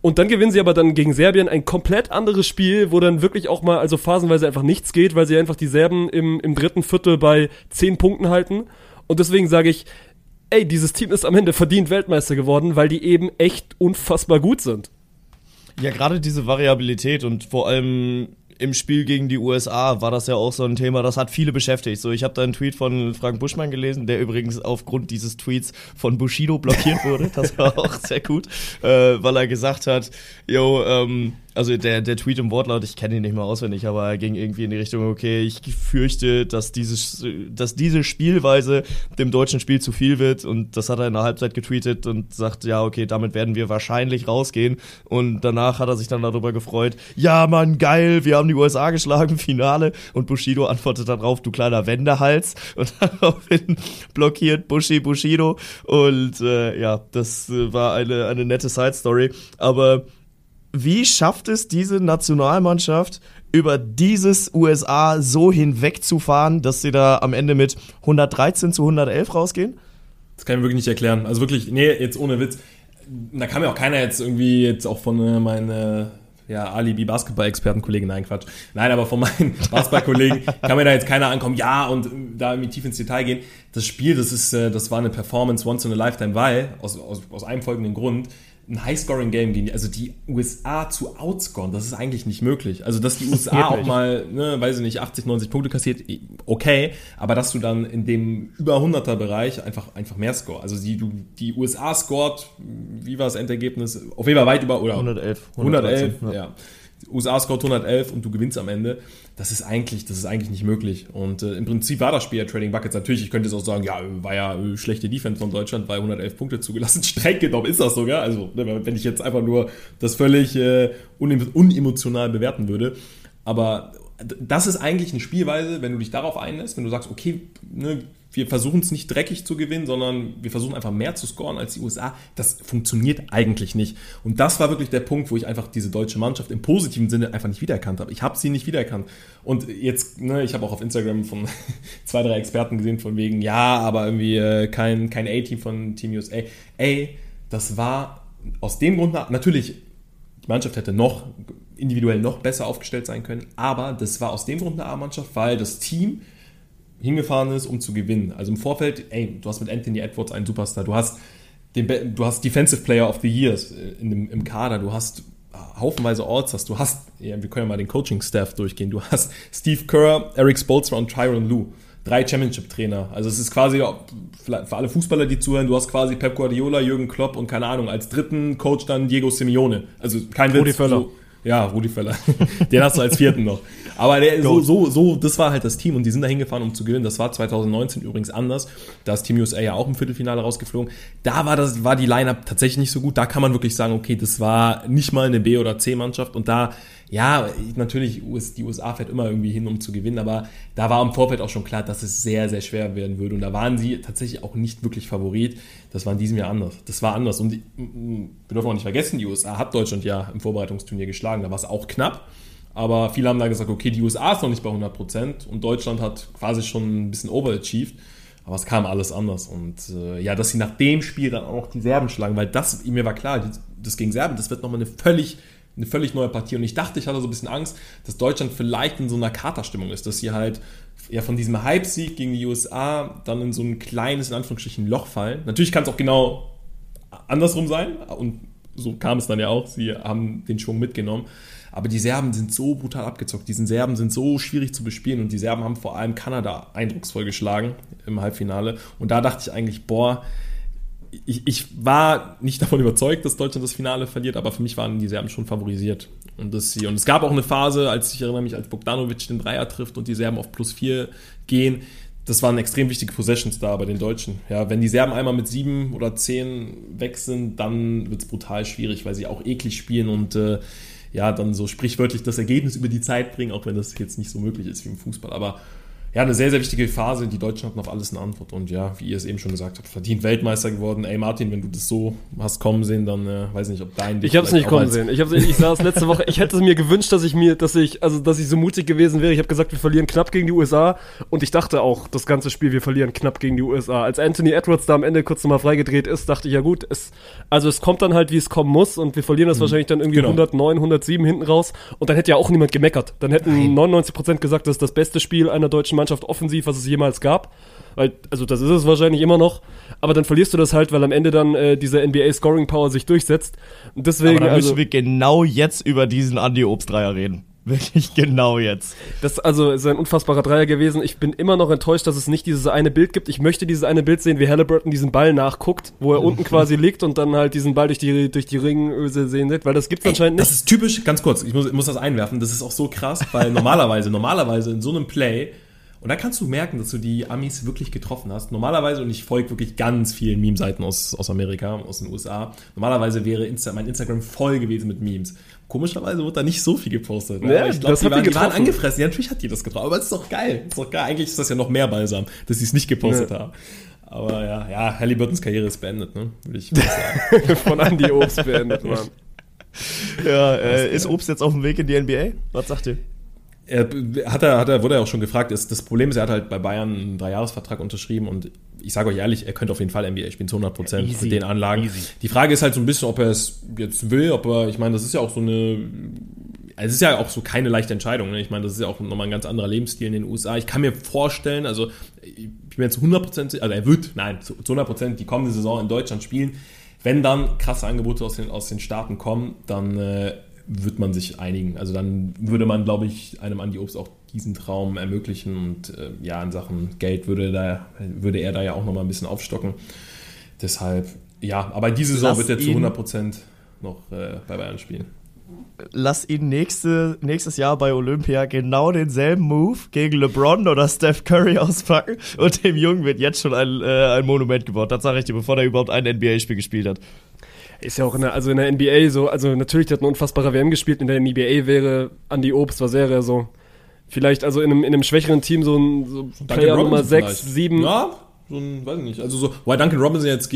Und dann gewinnen sie aber dann gegen Serbien ein komplett anderes Spiel, wo dann wirklich auch mal, also phasenweise einfach nichts geht, weil sie einfach die Serben im, im dritten Viertel bei zehn Punkten halten. Und deswegen sage ich, ey, dieses Team ist am Ende verdient Weltmeister geworden, weil die eben echt unfassbar gut sind. Ja, gerade diese Variabilität und vor allem im Spiel gegen die USA war das ja auch so ein Thema, das hat viele beschäftigt. So, ich habe da einen Tweet von Frank Buschmann gelesen, der übrigens aufgrund dieses Tweets von Bushido blockiert wurde. Das war auch sehr gut, äh, weil er gesagt hat, yo, ähm, also der, der Tweet im Wortlaut, ich kenne ihn nicht mehr auswendig, aber er ging irgendwie in die Richtung, okay, ich fürchte, dass, dieses, dass diese Spielweise dem deutschen Spiel zu viel wird. Und das hat er in der Halbzeit getweetet und sagt, ja, okay, damit werden wir wahrscheinlich rausgehen. Und danach hat er sich dann darüber gefreut, ja, Mann, geil, wir haben die USA geschlagen, Finale. Und Bushido antwortet darauf, du kleiner Wendehals. Und daraufhin blockiert Bushi Bushido. Und äh, ja, das war eine, eine nette Side-Story, aber wie schafft es diese Nationalmannschaft, über dieses USA so hinwegzufahren, dass sie da am Ende mit 113 zu 111 rausgehen? Das kann ich wirklich nicht erklären. Also wirklich, nee, jetzt ohne Witz. Da kann mir auch keiner jetzt irgendwie jetzt auch von äh, meinen ja, Alibi-Basketball-Experten-Kollegen, nein, Quatsch. Nein, aber von meinen Basketball-Kollegen kann mir da jetzt keiner ankommen, ja, und da irgendwie tief ins Detail gehen. Das Spiel, das ist, äh, das war eine Performance once in a lifetime, weil, aus, aus, aus einem folgenden Grund, ein High-Scoring-Game gegen die, also die USA zu outscoren, das ist eigentlich nicht möglich. Also, dass die USA auch mal, ne, weiß ich nicht, 80, 90 Punkte kassiert, okay, aber dass du dann in dem über 100er Bereich einfach, einfach mehr score. Also, die, du, die USA scored, wie war das Endergebnis? Auf jeden Fall weit über, oder? 111. 111, 111 ja. ja. USA scored 111 und du gewinnst am Ende. Das ist eigentlich, das ist eigentlich nicht möglich. Und äh, im Prinzip war das Spiel ja Trading Buckets. Natürlich, ich könnte jetzt auch sagen, ja, war ja äh, schlechte Defense von Deutschland, weil 111 Punkte zugelassen. Streng genommen ist das sogar. Also, ne, wenn ich jetzt einfach nur das völlig äh, unemotional bewerten würde. Aber das ist eigentlich eine Spielweise, wenn du dich darauf einlässt, wenn du sagst, okay, ne, wir versuchen es nicht dreckig zu gewinnen, sondern wir versuchen einfach mehr zu scoren als die USA. Das funktioniert eigentlich nicht. Und das war wirklich der Punkt, wo ich einfach diese deutsche Mannschaft im positiven Sinne einfach nicht wiedererkannt habe. Ich habe sie nicht wiedererkannt. Und jetzt, ne, ich habe auch auf Instagram von zwei, drei Experten gesehen, von wegen, ja, aber irgendwie äh, kein, kein A-Team von Team USA. Ey, das war aus dem Grund, natürlich, die Mannschaft hätte noch individuell noch besser aufgestellt sein können, aber das war aus dem Grund eine A-Mannschaft, weil das Team hingefahren ist, um zu gewinnen. Also im Vorfeld, ey, du hast mit Anthony Edwards einen Superstar, du hast den, du hast Defensive Player of the Years in dem, im Kader, du hast haufenweise Orts, du hast, ja, wir können ja mal den Coaching-Staff durchgehen, du hast Steve Kerr, Eric Spolstra und Tyron Lue. Drei Championship-Trainer. Also es ist quasi für alle Fußballer, die zuhören, du hast quasi Pep Guardiola, Jürgen Klopp und keine Ahnung, als dritten Coach dann Diego Simeone. Also kein Rudi Witz. Völler. So, ja, Rudi Völler. Den hast du als vierten noch. Aber der, so, so, so, das war halt das Team und die sind da hingefahren, um zu gewinnen. Das war 2019 übrigens anders. Da ist Team USA ja auch im Viertelfinale rausgeflogen. Da war das, war die Lineup tatsächlich nicht so gut. Da kann man wirklich sagen, okay, das war nicht mal eine B- oder C-Mannschaft und da, ja, natürlich, die USA fährt immer irgendwie hin, um zu gewinnen, aber da war im Vorfeld auch schon klar, dass es sehr, sehr schwer werden würde und da waren sie tatsächlich auch nicht wirklich Favorit. Das war in diesem Jahr anders. Das war anders und die, wir dürfen auch nicht vergessen, die USA hat Deutschland ja im Vorbereitungsturnier geschlagen. Da war es auch knapp. Aber viele haben da gesagt, okay, die USA ist noch nicht bei 100% und Deutschland hat quasi schon ein bisschen overachieved. Aber es kam alles anders. Und äh, ja, dass sie nach dem Spiel dann auch die Serben schlagen, weil das, mir war klar, das gegen Serben, das wird nochmal eine völlig, eine völlig neue Partie. Und ich dachte, ich hatte so ein bisschen Angst, dass Deutschland vielleicht in so einer Katerstimmung ist, dass sie halt ja von diesem Hype-Sieg gegen die USA dann in so ein kleines, in Anführungsstrichen, Loch fallen. Natürlich kann es auch genau andersrum sein. Und so kam es dann ja auch. Sie haben den Schwung mitgenommen. Aber die Serben sind so brutal abgezockt. Diese Serben sind so schwierig zu bespielen und die Serben haben vor allem Kanada eindrucksvoll geschlagen im Halbfinale. Und da dachte ich eigentlich, boah, ich, ich war nicht davon überzeugt, dass Deutschland das Finale verliert, aber für mich waren die Serben schon favorisiert. Und, das sie, und es gab auch eine Phase, als ich erinnere mich, als Bogdanovic den Dreier trifft und die Serben auf plus vier gehen. Das waren extrem wichtige Possessions da bei den Deutschen. Ja, wenn die Serben einmal mit sieben oder zehn weg sind, dann wird es brutal schwierig, weil sie auch eklig spielen und äh, ja, dann so sprichwörtlich das Ergebnis über die Zeit bringen, auch wenn das jetzt nicht so möglich ist wie im Fußball. Aber ja, eine sehr, sehr wichtige Phase. Die Deutschen hatten auf alles eine Antwort. Und ja, wie ihr es eben schon gesagt habt, verdient Weltmeister geworden. Ey, Martin, wenn du das so hast kommen sehen, dann äh, weiß nicht, ob dein. Ich habe es nicht kommen sehen. Ich, hab's, ich saß letzte Woche. Ich hätte mir gewünscht, dass ich mir, dass ich, also, dass ich so mutig gewesen wäre. Ich habe gesagt, wir verlieren knapp gegen die USA. Und ich dachte auch, das ganze Spiel, wir verlieren knapp gegen die USA. Als Anthony Edwards da am Ende kurz nochmal freigedreht ist, dachte ich, ja gut, es, also es kommt dann halt, wie es kommen muss. Und wir verlieren das mhm. wahrscheinlich dann irgendwie genau. 109, 107 hinten raus. Und dann hätte ja auch niemand gemeckert. Dann hätten Nein. 99 Prozent gesagt, das ist das beste Spiel einer deutschen Mannschaft offensiv, was es jemals gab. Weil, also das ist es wahrscheinlich immer noch. Aber dann verlierst du das halt, weil am Ende dann äh, diese NBA Scoring Power sich durchsetzt. Und deswegen. Aber dann müssen also, wir genau jetzt über diesen Andy Obst Dreier reden. Wirklich genau jetzt. Das also ist ein unfassbarer Dreier gewesen. Ich bin immer noch enttäuscht, dass es nicht dieses eine Bild gibt. Ich möchte dieses eine Bild sehen, wie Halliburton diesen Ball nachguckt, wo er unten quasi liegt und dann halt diesen Ball durch die durch die Ringöse sehen wird, weil das gibt's anscheinend nicht. Das ist typisch, ganz kurz, ich muss, ich muss das einwerfen, das ist auch so krass, weil normalerweise, normalerweise in so einem Play und da kannst du merken, dass du die Amis wirklich getroffen hast. Normalerweise, und ich folge wirklich ganz vielen Meme-Seiten aus, aus Amerika, aus den USA, normalerweise wäre Insta, mein Instagram voll gewesen mit Memes. Komischerweise wird da nicht so viel gepostet. Ne? Ja, ich glaube, die, waren, die waren angefressen. Ja, natürlich hat die das getroffen. Aber es ist doch geil. ist doch geil. Eigentlich ist das ja noch mehr balsam, dass sie es nicht gepostet ja. haben. Aber ja, ja, Halliburtons Karriere ist beendet, ne? Würde ich sagen. Von Andy Obst beendet, Mann. Ja, äh, ist Obst jetzt auf dem Weg in die NBA? Was sagt ihr? Er hat er, hat er, wurde er auch schon gefragt, ist, das Problem ist, er hat halt bei Bayern einen Dreijahresvertrag unterschrieben und ich sage euch ehrlich, er könnte auf jeden Fall NBA spielen zu 100 Prozent ja, mit den Anlagen. Easy. Die Frage ist halt so ein bisschen, ob er es jetzt will, ob er, ich meine, das ist ja auch so eine, es ist ja auch so keine leichte Entscheidung. Ne? Ich meine, das ist ja auch nochmal ein ganz anderer Lebensstil in den USA. Ich kann mir vorstellen, also ich bin jetzt zu 100 Prozent, also er wird, nein, zu 100 Prozent die kommende Saison in Deutschland spielen wenn dann krasse Angebote aus den, aus den Staaten kommen, dann äh, wird man sich einigen. Also dann würde man, glaube ich, einem Andi Obst auch diesen Traum ermöglichen und äh, ja, in Sachen Geld würde, da, würde er da ja auch nochmal ein bisschen aufstocken. Deshalb, ja, aber diese Saison Lass wird er zu 100 Prozent noch äh, bei Bayern spielen lass ihn nächste, nächstes Jahr bei Olympia genau denselben Move gegen LeBron oder Steph Curry auspacken und dem Jungen wird jetzt schon ein, äh, ein Monument gebaut. Das sage ich dir, bevor er überhaupt ein NBA-Spiel gespielt hat. Ist ja auch in der, also in der NBA so, also natürlich, der hat eine unfassbare WM gespielt, in der NBA wäre Andy Obst, was wäre er so? Vielleicht also in einem, in einem schwächeren Team so ein so Player Nummer 6, 7. Ja, so ein, weiß ich nicht. Also so, weil Duncan Robinson jetzt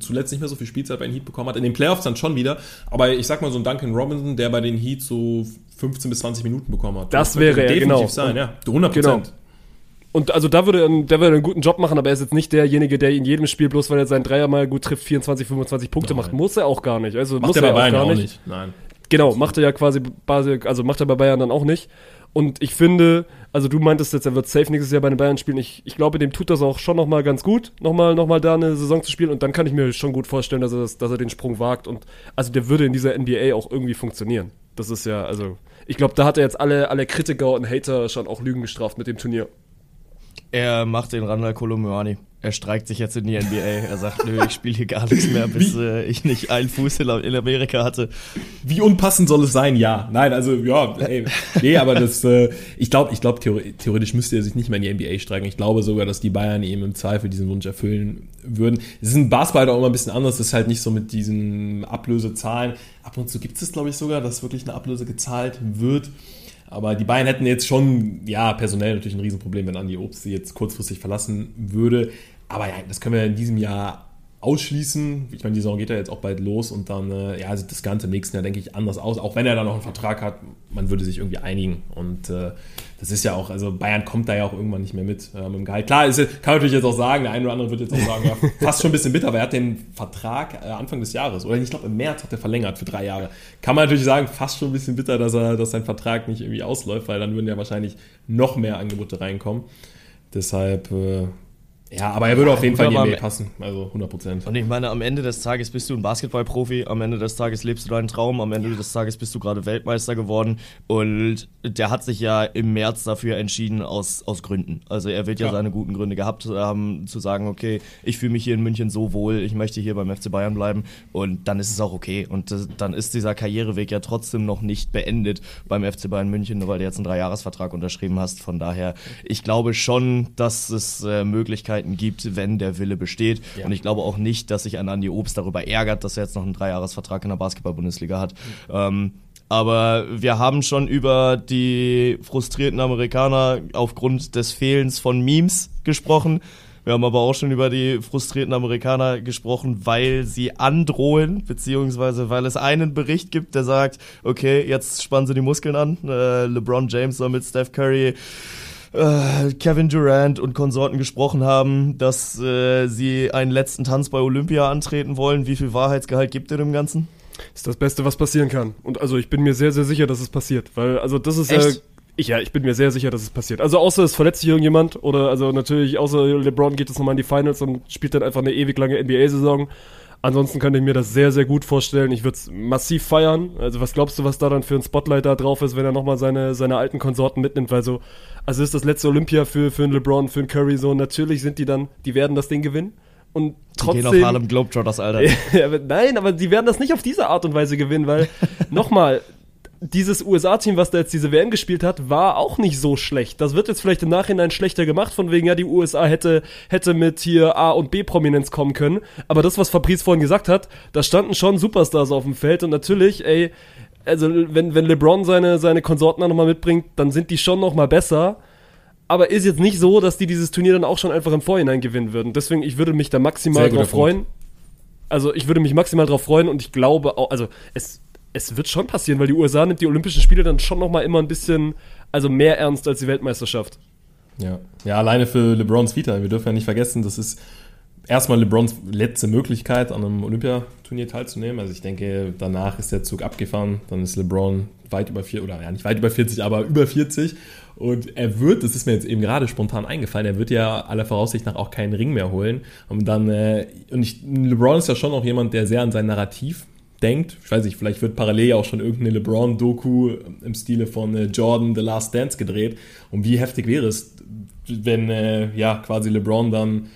zuletzt nicht mehr so viel Spielzeit bei den Heat bekommen hat, in den Playoffs dann schon wieder. Aber ich sag mal so ein Duncan Robinson, der bei den Heat so 15 bis 20 Minuten bekommen hat. Das, das wäre er, genau. sein, ja. 100 Genau. Und also da würde er, der würde einen guten Job machen, aber er ist jetzt nicht derjenige, der in jedem Spiel bloß, weil er seinen Dreier mal gut trifft, 24, 25 Punkte Nein. macht. Muss er auch gar nicht. Also macht muss er bei Bayern auch, auch nicht. nicht. Nein. Genau, macht er ja quasi, also macht er bei Bayern dann auch nicht. Und ich finde, also du meintest jetzt, er wird safe nächstes Jahr bei den Bayern spielen. Ich, ich glaube, dem tut das auch schon nochmal ganz gut, nochmal noch mal da eine Saison zu spielen. Und dann kann ich mir schon gut vorstellen, dass er, das, dass er den Sprung wagt. Und also der würde in dieser NBA auch irgendwie funktionieren. Das ist ja, also, ich glaube, da hat er jetzt alle, alle Kritiker und Hater schon auch Lügen gestraft mit dem Turnier. Er macht den Randall Kolomyani. Er streikt sich jetzt in die NBA. Er sagt, nö, ich spiele hier gar nichts mehr, bis äh, ich nicht einen Fuß in, in, Amerika hatte. Wie unpassend soll es sein? Ja. Nein, also ja, ey, nee, aber das, äh, ich glaube, ich glaube, theoretisch müsste er sich nicht mehr in die NBA streiken. Ich glaube sogar, dass die Bayern ihm im Zweifel diesen Wunsch erfüllen würden. Es ist ein Basketball auch immer ein bisschen anders. Das ist halt nicht so mit diesen Ablösezahlen. Ab und zu gibt es, glaube ich, sogar, dass wirklich eine Ablöse gezahlt wird. Aber die Bayern hätten jetzt schon, ja, personell natürlich ein Riesenproblem, wenn Andi Obst sie jetzt kurzfristig verlassen würde. Aber ja, das können wir in diesem Jahr ausschließen. Ich meine, die Saison geht ja jetzt auch bald los und dann äh, ja, sieht das Ganze im nächsten Jahr, denke ich, anders aus. Auch wenn er dann noch einen Vertrag hat, man würde sich irgendwie einigen. Und äh, das ist ja auch, also Bayern kommt da ja auch irgendwann nicht mehr mit, äh, mit dem Gehalt. Klar, ist, kann natürlich jetzt auch sagen, der eine oder andere wird jetzt auch sagen, ja, fast schon ein bisschen bitter, aber er hat den Vertrag äh, Anfang des Jahres, oder ich glaube im März hat er verlängert für drei Jahre. Kann man natürlich sagen, fast schon ein bisschen bitter, dass er, dass sein Vertrag nicht irgendwie ausläuft, weil dann würden ja wahrscheinlich noch mehr Angebote reinkommen. Deshalb, äh, ja, aber er würde ja, auf jeden Fall in die NBA passen, also 100 Prozent. Und ich meine, am Ende des Tages bist du ein Basketballprofi, am Ende des Tages lebst du deinen Traum, am Ende des Tages bist du gerade Weltmeister geworden und der hat sich ja im März dafür entschieden aus, aus Gründen. Also er wird ja, ja. seine guten Gründe gehabt haben, zu sagen, okay, ich fühle mich hier in München so wohl, ich möchte hier beim FC Bayern bleiben und dann ist es auch okay. Und dann ist dieser Karriereweg ja trotzdem noch nicht beendet beim FC Bayern München, nur weil du jetzt einen Dreijahresvertrag unterschrieben hast. Von daher, ich glaube schon, dass es äh, Möglichkeiten Möglichkeiten gibt, wenn der Wille besteht. Ja. Und ich glaube auch nicht, dass sich ein Andi Obst darüber ärgert, dass er jetzt noch einen Dreijahresvertrag in der Basketball-Bundesliga hat. Mhm. Ähm, aber wir haben schon über die frustrierten Amerikaner aufgrund des Fehlens von Memes gesprochen. Wir haben aber auch schon über die frustrierten Amerikaner gesprochen, weil sie androhen, beziehungsweise weil es einen Bericht gibt, der sagt, okay, jetzt spannen sie die Muskeln an. Äh, LeBron James soll mit Steph Curry äh, Kevin Durant und Konsorten gesprochen haben, dass äh, sie einen letzten Tanz bei Olympia antreten wollen. Wie viel Wahrheitsgehalt gibt ihr dem Ganzen? ist das Beste, was passieren kann. Und also ich bin mir sehr, sehr sicher, dass es passiert. Weil, also das ist ja. Ich, ja, ich bin mir sehr sicher, dass es passiert. Also außer es verletzt sich irgendjemand oder also natürlich außer LeBron geht es nochmal in die Finals und spielt dann einfach eine ewig lange NBA-Saison. Ansonsten könnte ich mir das sehr, sehr gut vorstellen. Ich würde es massiv feiern. Also was glaubst du, was da dann für ein Spotlight da drauf ist, wenn er nochmal seine, seine alten Konsorten mitnimmt? Weil so, also ist das letzte Olympia für, für einen LeBron, für einen Curry so. Natürlich sind die dann, die werden das Ding gewinnen. Und trotzdem. Die gehen auf Harlem Globetrotters, Alter. nein, aber die werden das nicht auf diese Art und Weise gewinnen, weil, nochmal, dieses USA-Team, was da jetzt diese WM gespielt hat, war auch nicht so schlecht. Das wird jetzt vielleicht im Nachhinein schlechter gemacht, von wegen, ja, die USA hätte, hätte mit hier A und B-Prominenz kommen können. Aber das, was Fabrice vorhin gesagt hat, da standen schon Superstars auf dem Feld und natürlich, ey, also wenn, wenn LeBron seine, seine Konsorten nochmal mitbringt, dann sind die schon nochmal besser. Aber ist jetzt nicht so, dass die dieses Turnier dann auch schon einfach im Vorhinein gewinnen würden. Deswegen, ich würde mich da maximal drauf freuen. Also ich würde mich maximal drauf freuen und ich glaube auch, also es es wird schon passieren, weil die USA nimmt die Olympischen Spiele dann schon noch mal immer ein bisschen, also mehr ernst als die Weltmeisterschaft. Ja, ja alleine für LeBrons Vita. Wir dürfen ja nicht vergessen, das ist erstmal LeBrons letzte Möglichkeit, an einem Olympiaturnier teilzunehmen. Also ich denke, danach ist der Zug abgefahren. Dann ist LeBron weit über 40, oder ja, nicht weit über 40, aber über 40. Und er wird, das ist mir jetzt eben gerade spontan eingefallen, er wird ja aller Voraussicht nach auch keinen Ring mehr holen. Und dann, äh, und ich, LeBron ist ja schon auch jemand, der sehr an sein Narrativ denkt. Ich weiß nicht, vielleicht wird parallel auch schon irgendeine LeBron-Doku im Stile von äh, Jordan The Last Dance gedreht. Und wie heftig wäre es, wenn äh, ja quasi LeBron dann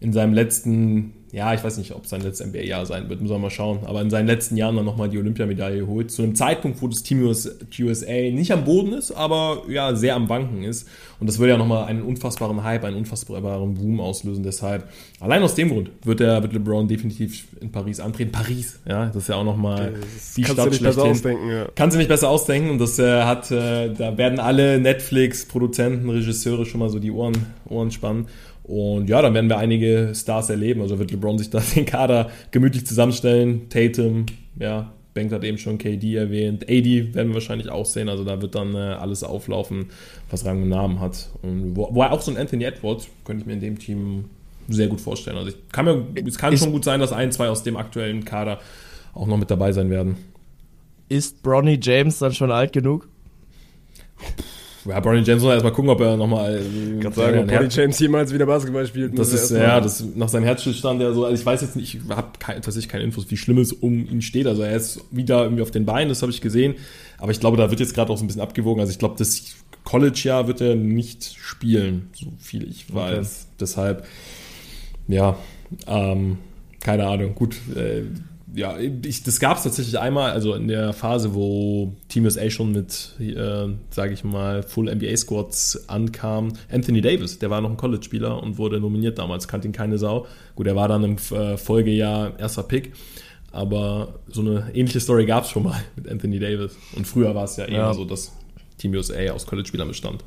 in seinem letzten ja, ich weiß nicht, ob es sein letztes NBA-Jahr sein wird, müssen wir mal schauen, aber in seinen letzten Jahren dann nochmal die Olympiamedaille holt. Zu einem Zeitpunkt, wo das Team USA nicht am Boden ist, aber ja, sehr am Wanken ist. Und das würde ja nochmal einen unfassbaren Hype, einen unfassbaren Boom auslösen. Deshalb, allein aus dem Grund wird der wird LeBron definitiv in Paris antreten. Paris, ja, das ist ja auch nochmal die Stadt du nicht besser ausdenken, ja. Kannst du nicht besser ausdenken. Und das äh, hat, äh, da werden alle Netflix-Produzenten, Regisseure schon mal so die Ohren, Ohren spannen. Und ja, dann werden wir einige Stars erleben. Also wird LeBron sich da den Kader gemütlich zusammenstellen. Tatum, ja, Bank hat eben schon KD erwähnt. AD werden wir wahrscheinlich auch sehen. Also da wird dann äh, alles auflaufen, was Rang und Namen hat. Und wo, wo auch so ein Anthony Edwards könnte ich mir in dem Team sehr gut vorstellen. Also ich kann mir, es kann ist, schon gut sein, dass ein, zwei aus dem aktuellen Kader auch noch mit dabei sein werden. Ist Bronny James dann schon alt genug? Ja, Bronny James muss erstmal gucken, ob er nochmal. Ich kann sagen, ob Bronny James jemals wieder Basketball spielt. Das ist, ja, das, nach seinem Herzstillstand, der so, also ich weiß jetzt nicht, ich habe tatsächlich keine Infos, wie schlimm es um ihn steht. Also er ist wieder irgendwie auf den Beinen, das habe ich gesehen. Aber ich glaube, da wird jetzt gerade auch so ein bisschen abgewogen. Also ich glaube, das College-Jahr wird er nicht spielen, so viel ich weiß. Okay. Deshalb, ja, ähm, keine Ahnung. Gut, äh, ja, ich, das gab es tatsächlich einmal, also in der Phase, wo Team USA schon mit, äh, sage ich mal, Full NBA Squads ankam. Anthony Davis, der war noch ein College-Spieler und wurde nominiert damals, kannte ihn keine Sau. Gut, er war dann im äh, Folgejahr erster Pick, aber so eine ähnliche Story gab es schon mal mit Anthony Davis. Und früher war es ja eher ja. so, dass Team USA aus College-Spielern bestand.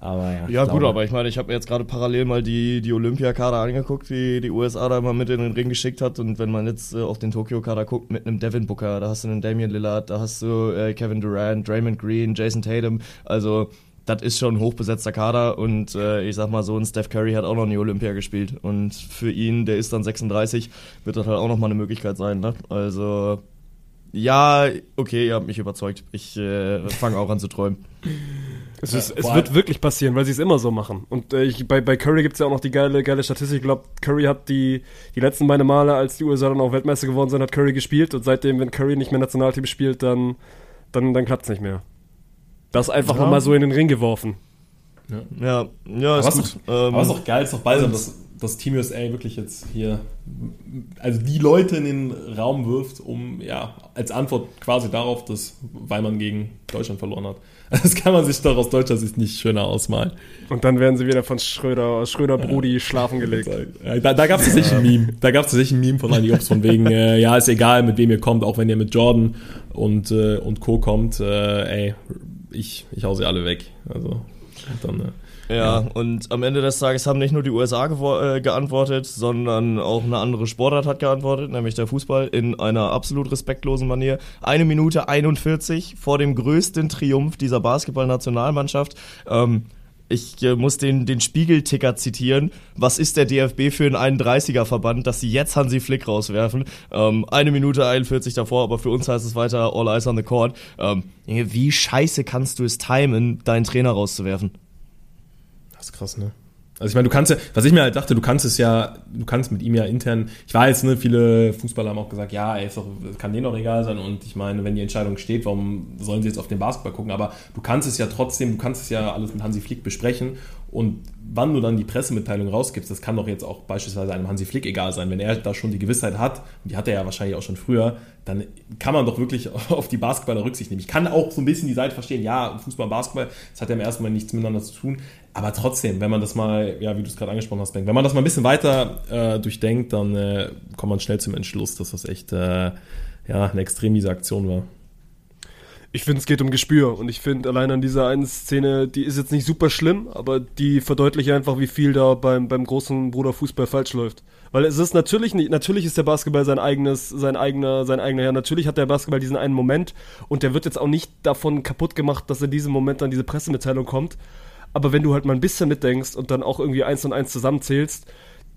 Aber ja, ja gut, aber ich meine, ich habe mir jetzt gerade parallel mal die, die Olympiakader angeguckt, die die USA da mal mit in den Ring geschickt hat. Und wenn man jetzt äh, auf den Tokio-Kader guckt, mit einem Devin Booker, da hast du einen Damian Lillard, da hast du äh, Kevin Durant, Draymond Green, Jason Tatum. Also das ist schon ein hochbesetzter Kader und äh, ich sag mal so, ein Steph Curry hat auch noch nie Olympia gespielt und für ihn, der ist dann 36, wird das halt auch noch mal eine Möglichkeit sein. Ne? Also ja, okay, ihr habt mich überzeugt. Ich äh, fange auch an zu träumen. Es, ist, es wird wirklich passieren, weil sie es immer so machen. Und äh, ich, bei, bei Curry gibt es ja auch noch die geile, geile Statistik. Ich glaube, Curry hat die, die letzten beiden Male, als die USA dann auch Weltmeister geworden sind, hat Curry gespielt. Und seitdem, wenn Curry nicht mehr Nationalteam spielt, dann, dann, dann klappt es nicht mehr. Das einfach ja. nochmal so in den Ring geworfen. Ja, ja, ja ist gut. Doch, ähm, aber ist doch geil, ist doch balsam, dass das Team USA wirklich jetzt hier, also die Leute in den Raum wirft, um, ja, als Antwort quasi darauf, dass Weimann gegen Deutschland verloren hat. Das kann man sich doch aus deutscher Sicht nicht schöner ausmalen. Und dann werden sie wieder von Schröder, Schröder Brudi ja. schlafen gelegt. Da, da gab es tatsächlich ein Meme. Da gab es tatsächlich ein Meme von Andy Obst von wegen, äh, ja, ist egal, mit wem ihr kommt, auch wenn ihr mit Jordan und, äh, und Co. kommt, äh, ey, ich, ich hau sie alle weg. Also, dann, äh, ja, ja, und am Ende des Tages haben nicht nur die USA äh, geantwortet, sondern auch eine andere Sportart hat geantwortet, nämlich der Fußball in einer absolut respektlosen Manier. Eine Minute 41 vor dem größten Triumph dieser Basketballnationalmannschaft. Ähm, ich äh, muss den, den Spiegelticker zitieren. Was ist der DFB für ein 31er-Verband, dass sie jetzt Hansi Flick rauswerfen? Ähm, eine Minute 41 davor, aber für uns heißt es weiter All Eyes on the Court. Ähm, wie scheiße kannst du es timen, deinen Trainer rauszuwerfen? Ist krass, ne? Also ich meine, du kannst ja, was ich mir halt dachte, du kannst es ja, du kannst mit ihm ja intern, ich weiß, ne, viele Fußballer haben auch gesagt, ja, ey, doch, kann denen doch egal sein. Und ich meine, wenn die Entscheidung steht, warum sollen sie jetzt auf den Basketball gucken, aber du kannst es ja trotzdem, du kannst es ja alles mit Hansi Flick besprechen und wann du dann die Pressemitteilung rausgibst, das kann doch jetzt auch beispielsweise einem Hansi Flick egal sein. Wenn er da schon die Gewissheit hat, und die hat er ja wahrscheinlich auch schon früher, dann kann man doch wirklich auf die Basketballer Rücksicht nehmen. Ich kann auch so ein bisschen die Seite verstehen, ja, Fußball Basketball, das hat ja im ersten Mal nichts miteinander zu tun. Aber trotzdem, wenn man das mal, ja, wie du es gerade angesprochen hast, Ben, wenn man das mal ein bisschen weiter äh, durchdenkt, dann äh, kommt man schnell zum Entschluss, dass das echt äh, ja, eine extrem miese Aktion war. Ich finde, es geht um Gespür und ich finde allein an dieser einen Szene, die ist jetzt nicht super schlimm, aber die verdeutlicht einfach, wie viel da beim, beim großen Bruder Fußball falsch läuft. Weil es ist natürlich nicht, natürlich ist der Basketball sein eigenes, sein eigener, sein eigener Herr. Natürlich hat der Basketball diesen einen Moment und der wird jetzt auch nicht davon kaputt gemacht, dass in diesem Moment dann diese Pressemitteilung kommt. Aber wenn du halt mal ein bisschen mitdenkst und dann auch irgendwie eins und eins zusammenzählst,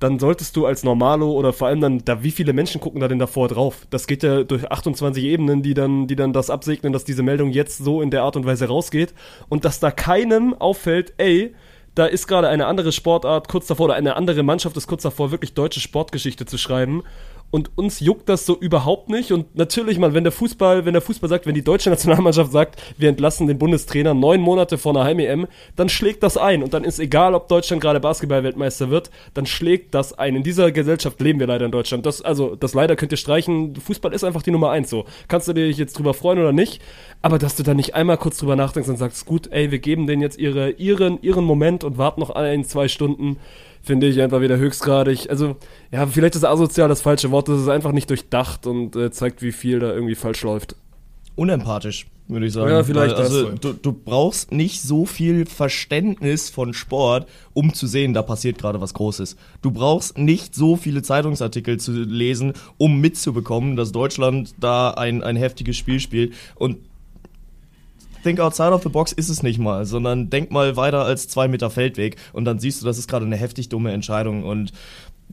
dann solltest du als Normalo oder vor allem dann, da wie viele Menschen gucken da denn davor drauf? Das geht ja durch 28 Ebenen, die dann, die dann das absegnen, dass diese Meldung jetzt so in der Art und Weise rausgeht und dass da keinem auffällt, ey, da ist gerade eine andere Sportart kurz davor oder eine andere Mannschaft ist kurz davor, wirklich deutsche Sportgeschichte zu schreiben und uns juckt das so überhaupt nicht. Und natürlich, man, wenn der Fußball, wenn der Fußball sagt, wenn die deutsche Nationalmannschaft sagt, wir entlassen den Bundestrainer neun Monate vor einer Heim-EM, dann schlägt das ein. Und dann ist egal, ob Deutschland gerade Basketball-Weltmeister wird, dann schlägt das ein. In dieser Gesellschaft leben wir leider in Deutschland. Das, also, das leider könnt ihr streichen. Fußball ist einfach die Nummer eins so. Kannst du dich jetzt drüber freuen oder nicht? Aber dass du da nicht einmal kurz drüber nachdenkst und sagst, gut, ey, wir geben denen jetzt ihre, ihren, ihren Moment und warten noch ein, zwei Stunden finde ich einfach wieder höchstgradig. Also, ja, vielleicht ist asozial das falsche Wort, das ist einfach nicht durchdacht und äh, zeigt, wie viel da irgendwie falsch läuft. Unempathisch, würde ich sagen. Ja, vielleicht Weil, also, du, du brauchst nicht so viel Verständnis von Sport, um zu sehen, da passiert gerade was Großes. Du brauchst nicht so viele Zeitungsartikel zu lesen, um mitzubekommen, dass Deutschland da ein, ein heftiges Spiel spielt. Und Think outside of the box ist es nicht mal, sondern denk mal weiter als zwei Meter Feldweg und dann siehst du, das ist gerade eine heftig dumme Entscheidung und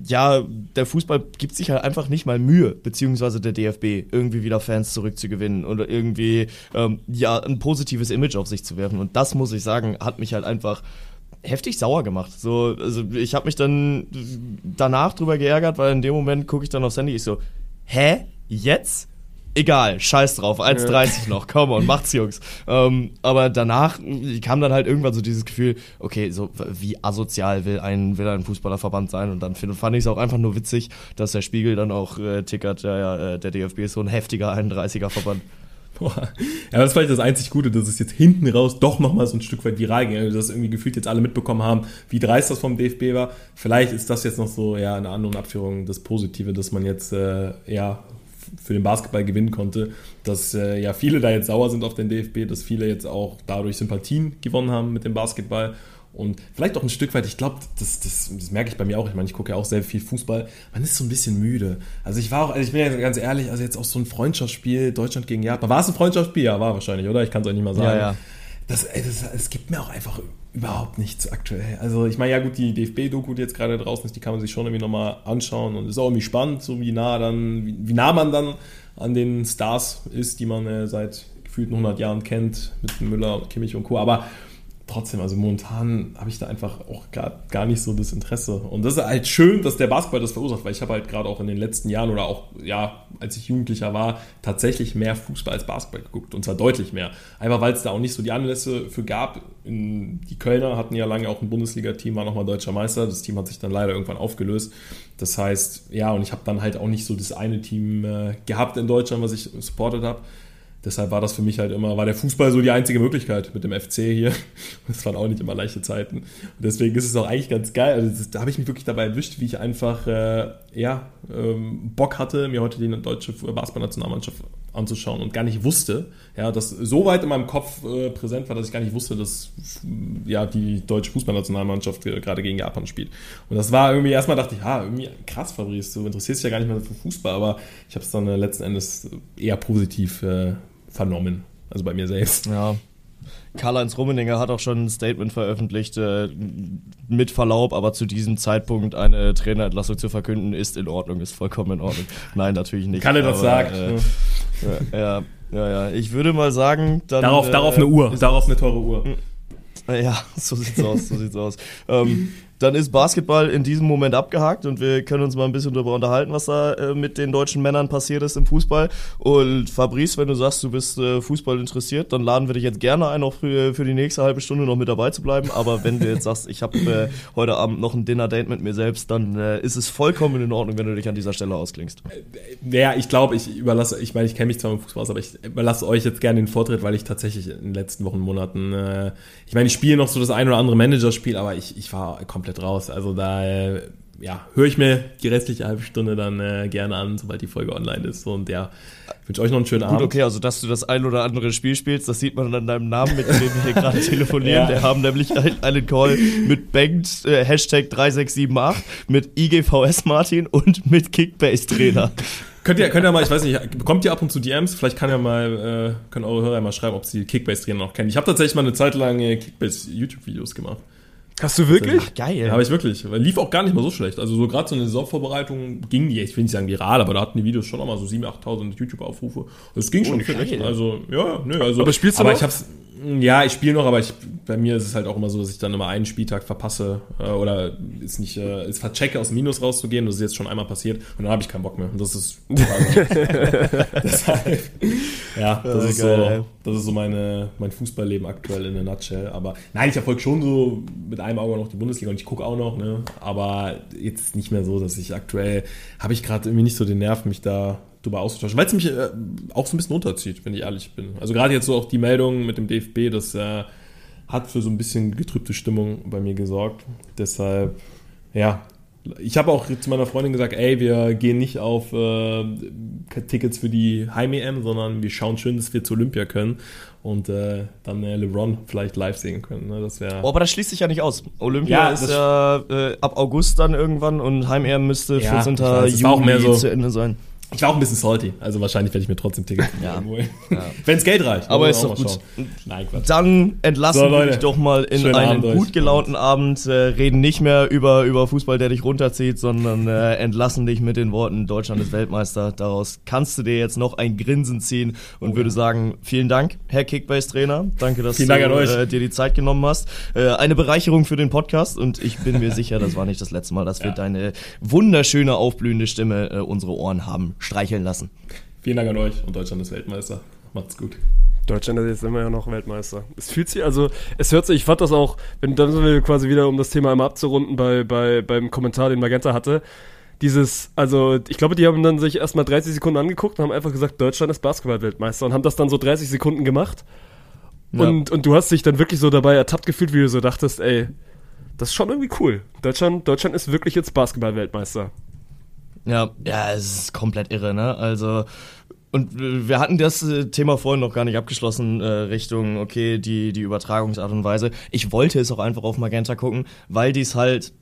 ja, der Fußball gibt sich halt einfach nicht mal Mühe, beziehungsweise der DFB, irgendwie wieder Fans zurückzugewinnen oder irgendwie, ähm, ja, ein positives Image auf sich zu werfen. Und das, muss ich sagen, hat mich halt einfach heftig sauer gemacht. So, also ich habe mich dann danach drüber geärgert, weil in dem Moment gucke ich dann aufs Handy, ich so, hä? Jetzt? Egal, scheiß drauf, 1,30 ja. noch, komm und macht's, Jungs. Ähm, aber danach kam dann halt irgendwann so dieses Gefühl, okay, so wie asozial will ein, will ein Fußballerverband sein? Und dann find, fand ich es auch einfach nur witzig, dass der Spiegel dann auch äh, tickert, ja, ja, äh, der DFB ist so ein heftiger 31er-Verband. Boah. Ja, das ist vielleicht das einzig Gute, dass es jetzt hinten raus doch nochmal so ein Stück weit viral ging, also dass irgendwie gefühlt jetzt alle mitbekommen haben, wie dreist das vom DFB war. Vielleicht ist das jetzt noch so ja eine andere Abführung das Positive, dass man jetzt äh, ja für den Basketball gewinnen konnte, dass äh, ja viele da jetzt sauer sind auf den DFB, dass viele jetzt auch dadurch Sympathien gewonnen haben mit dem Basketball. Und vielleicht auch ein Stück weit, ich glaube, das, das, das, merke ich bei mir auch. Ich meine, ich gucke ja auch sehr viel Fußball. Man ist so ein bisschen müde. Also ich war auch, also ich bin ja ganz ehrlich, also jetzt auch so ein Freundschaftsspiel, Deutschland gegen Japan. War es ein Freundschaftsspiel? Ja, war wahrscheinlich, oder? Ich kann es euch nicht mal sagen. Ja, ja. Das, das, es gibt mir auch einfach überhaupt nichts aktuell. Also ich meine, ja gut, die DFB-Doku, die jetzt gerade draußen ist, die kann man sich schon irgendwie nochmal anschauen und ist auch irgendwie spannend, so wie nah dann, wie, wie nah man dann an den Stars ist, die man äh, seit gefühlten 100 Jahren kennt, mit Müller, Kimmich und Co. Aber trotzdem, also momentan habe ich da einfach auch gar, gar nicht so das Interesse. Und das ist halt schön, dass der Basketball das verursacht, weil ich habe halt gerade auch in den letzten Jahren oder auch, ja, als ich Jugendlicher war, tatsächlich mehr Fußball als Basketball geguckt. Und zwar deutlich mehr. Einfach weil es da auch nicht so die Anlässe für gab. Die Kölner hatten ja lange auch ein Bundesliga-Team, war nochmal deutscher Meister. Das Team hat sich dann leider irgendwann aufgelöst. Das heißt, ja, und ich habe dann halt auch nicht so das eine Team äh, gehabt in Deutschland, was ich supportet habe deshalb war das für mich halt immer, war der Fußball so die einzige Möglichkeit mit dem FC hier. Das waren auch nicht immer leichte Zeiten. Und deswegen ist es auch eigentlich ganz geil. Also das, da habe ich mich wirklich dabei erwischt, wie ich einfach äh, ja, ähm, Bock hatte, mir heute die deutsche Basketball-Nationalmannschaft anzuschauen und gar nicht wusste, ja, dass so weit in meinem Kopf äh, präsent war, dass ich gar nicht wusste, dass ja, die deutsche Fußballnationalmannschaft gerade gegen Japan spielt. Und das war irgendwie, erstmal dachte ich, ja, irgendwie krass, Fabrice, du interessierst dich ja gar nicht mehr für Fußball, aber ich habe es dann äh, letzten Endes eher positiv äh, vernommen. Also bei mir selbst. Ja. Karl-Heinz Rummeninger hat auch schon ein Statement veröffentlicht, äh, mit Verlaub, aber zu diesem Zeitpunkt eine Trainerentlassung zu verkünden, ist in Ordnung, ist vollkommen in Ordnung. Nein, natürlich nicht. Kann er das sagen? Äh, ja, ja, ja. Ich würde mal sagen, dann. Darauf, äh, darauf eine Uhr, darauf eine teure Uhr. Ja, so sieht's aus, so sieht's aus. Ähm, dann ist Basketball in diesem Moment abgehakt und wir können uns mal ein bisschen darüber unterhalten, was da äh, mit den deutschen Männern passiert ist im Fußball. Und Fabrice, wenn du sagst, du bist äh, Fußball interessiert, dann laden wir dich jetzt gerne ein, auch für, für die nächste halbe Stunde noch mit dabei zu bleiben. Aber wenn du jetzt sagst, ich habe äh, heute Abend noch ein Dinner-Date mit mir selbst, dann äh, ist es vollkommen in Ordnung, wenn du dich an dieser Stelle ausklingst. Äh, ja, ich glaube, ich überlasse, ich meine, ich kenne mich zwar im Fußball aus, aber ich überlasse euch jetzt gerne den Vortritt, weil ich tatsächlich in den letzten Wochen, Monaten, äh, ich meine, ich spiele noch so das ein oder andere Managerspiel, aber ich, ich war komplett raus. Also da äh, ja, höre ich mir die restliche halbe Stunde dann äh, gerne an, sobald die Folge online ist. Und ja, ich wünsche euch noch einen schönen Gut, Abend. okay, also dass du das ein oder andere Spiel spielst, das sieht man an deinem Namen, mit dem wir hier gerade telefonieren. ja. Wir haben nämlich einen Call mit Banked, äh, Hashtag 3678, mit IGVS Martin und mit Kickbase Trainer. Könnt ihr, könnt ihr mal, ich weiß nicht, bekommt ihr ab und zu DMs? Vielleicht kann ja mal, äh, können eure Hörer mal schreiben, ob sie Kickbase-Trainer noch kennen. Ich habe tatsächlich mal eine Zeit lang äh, Kickbase-YouTube-Videos gemacht. Hast du wirklich? Ach, geil. Ja, habe ich wirklich. Lief auch gar nicht mal so schlecht. Also so gerade so eine Saisonvorbereitung ging die, ich will nicht sagen viral, aber da hatten die Videos schon nochmal so 7.000, 8.000 YouTube-Aufrufe. Das ging schon Oh, schlecht. geil. Also, ja, nö, also. Aber spielst du aber noch? ich hab's, ja, ich spiele noch, aber ich, bei mir ist es halt auch immer so, dass ich dann immer einen Spieltag verpasse äh, oder ist nicht, äh, ist verchecke aus dem Minus rauszugehen. Das ist jetzt schon einmal passiert und dann habe ich keinen Bock mehr. Und das ist deshalb, ja, das Ja, ist geil, so, das ist so meine, mein Fußballleben aktuell in der Nutshell. Aber nein, ich verfolge schon so mit einem Auge noch die Bundesliga und ich gucke auch noch, ne? Aber jetzt nicht mehr so, dass ich aktuell habe ich gerade irgendwie nicht so den Nerv, mich da drüber auszutauschen, weil es mich äh, auch so ein bisschen runterzieht, wenn ich ehrlich bin. Also gerade jetzt so auch die Meldung mit dem DFB, das äh, hat für so ein bisschen getrübte Stimmung bei mir gesorgt. Deshalb, ja, ich habe auch zu meiner Freundin gesagt, ey, wir gehen nicht auf äh, Tickets für die Heim-EM, sondern wir schauen schön, dass wir zu Olympia können und äh, dann äh, LeBron vielleicht live sehen können. Ne? Das wäre Oh, aber das schließt sich ja nicht aus. Olympia Ja, ist ja äh, ab August dann irgendwann und Heim-EM müsste Ja, 14. ich weiß, Juli zu Ende sein. Ich war auch ein bisschen salty, also wahrscheinlich werde ich mir trotzdem Tickets Ja. holen. Wenn's Geld reicht. Aber wollen ist doch gut. Nein. Dann entlassen So, wir dich doch mal in Schönen einen Abend euch. gut gelaunten Abend, äh, reden nicht mehr über, über Fußball, der dich runterzieht, sondern äh, entlassen dich mit den Worten Deutschland ist Weltmeister. Daraus kannst du dir jetzt noch ein Grinsen ziehen und würde sagen, vielen Dank, Herr Kickbase-Trainer. Danke, dass Vielen du euch. Äh, dir die Zeit genommen hast. Äh, eine Bereicherung für den Podcast und ich bin mir sicher, das war nicht das letzte Mal, dass wir Ja. deine wunderschöne, aufblühende Stimme äh, unsere Ohren haben streicheln lassen. Vielen Dank an euch und Deutschland ist Weltmeister. Macht's gut. Deutschland ist jetzt immer ja noch Weltmeister. Es fühlt sich, also, es hört sich, ich fand das auch, wenn dann sind wir quasi wieder, um das Thema einmal abzurunden, bei, bei, beim Kommentar, den Magenta hatte. Dieses, also, ich glaube, die haben dann sich erstmal 30 Sekunden angeguckt und haben einfach gesagt, Deutschland ist Basketball-Weltmeister und haben das dann so 30 Sekunden gemacht. Ja. Und, und du hast dich dann wirklich so dabei ertappt gefühlt, wie du so dachtest, ey, das ist schon irgendwie cool. Deutschland, Deutschland ist wirklich jetzt Basketball-Weltmeister. Ja, ja, es ist komplett irre, ne? Also und wir hatten das äh, Thema vorhin noch gar nicht abgeschlossen, äh, Richtung, okay, die, die Übertragungsart und Weise. Ich wollte es auch einfach auf Magenta gucken, weil die es halt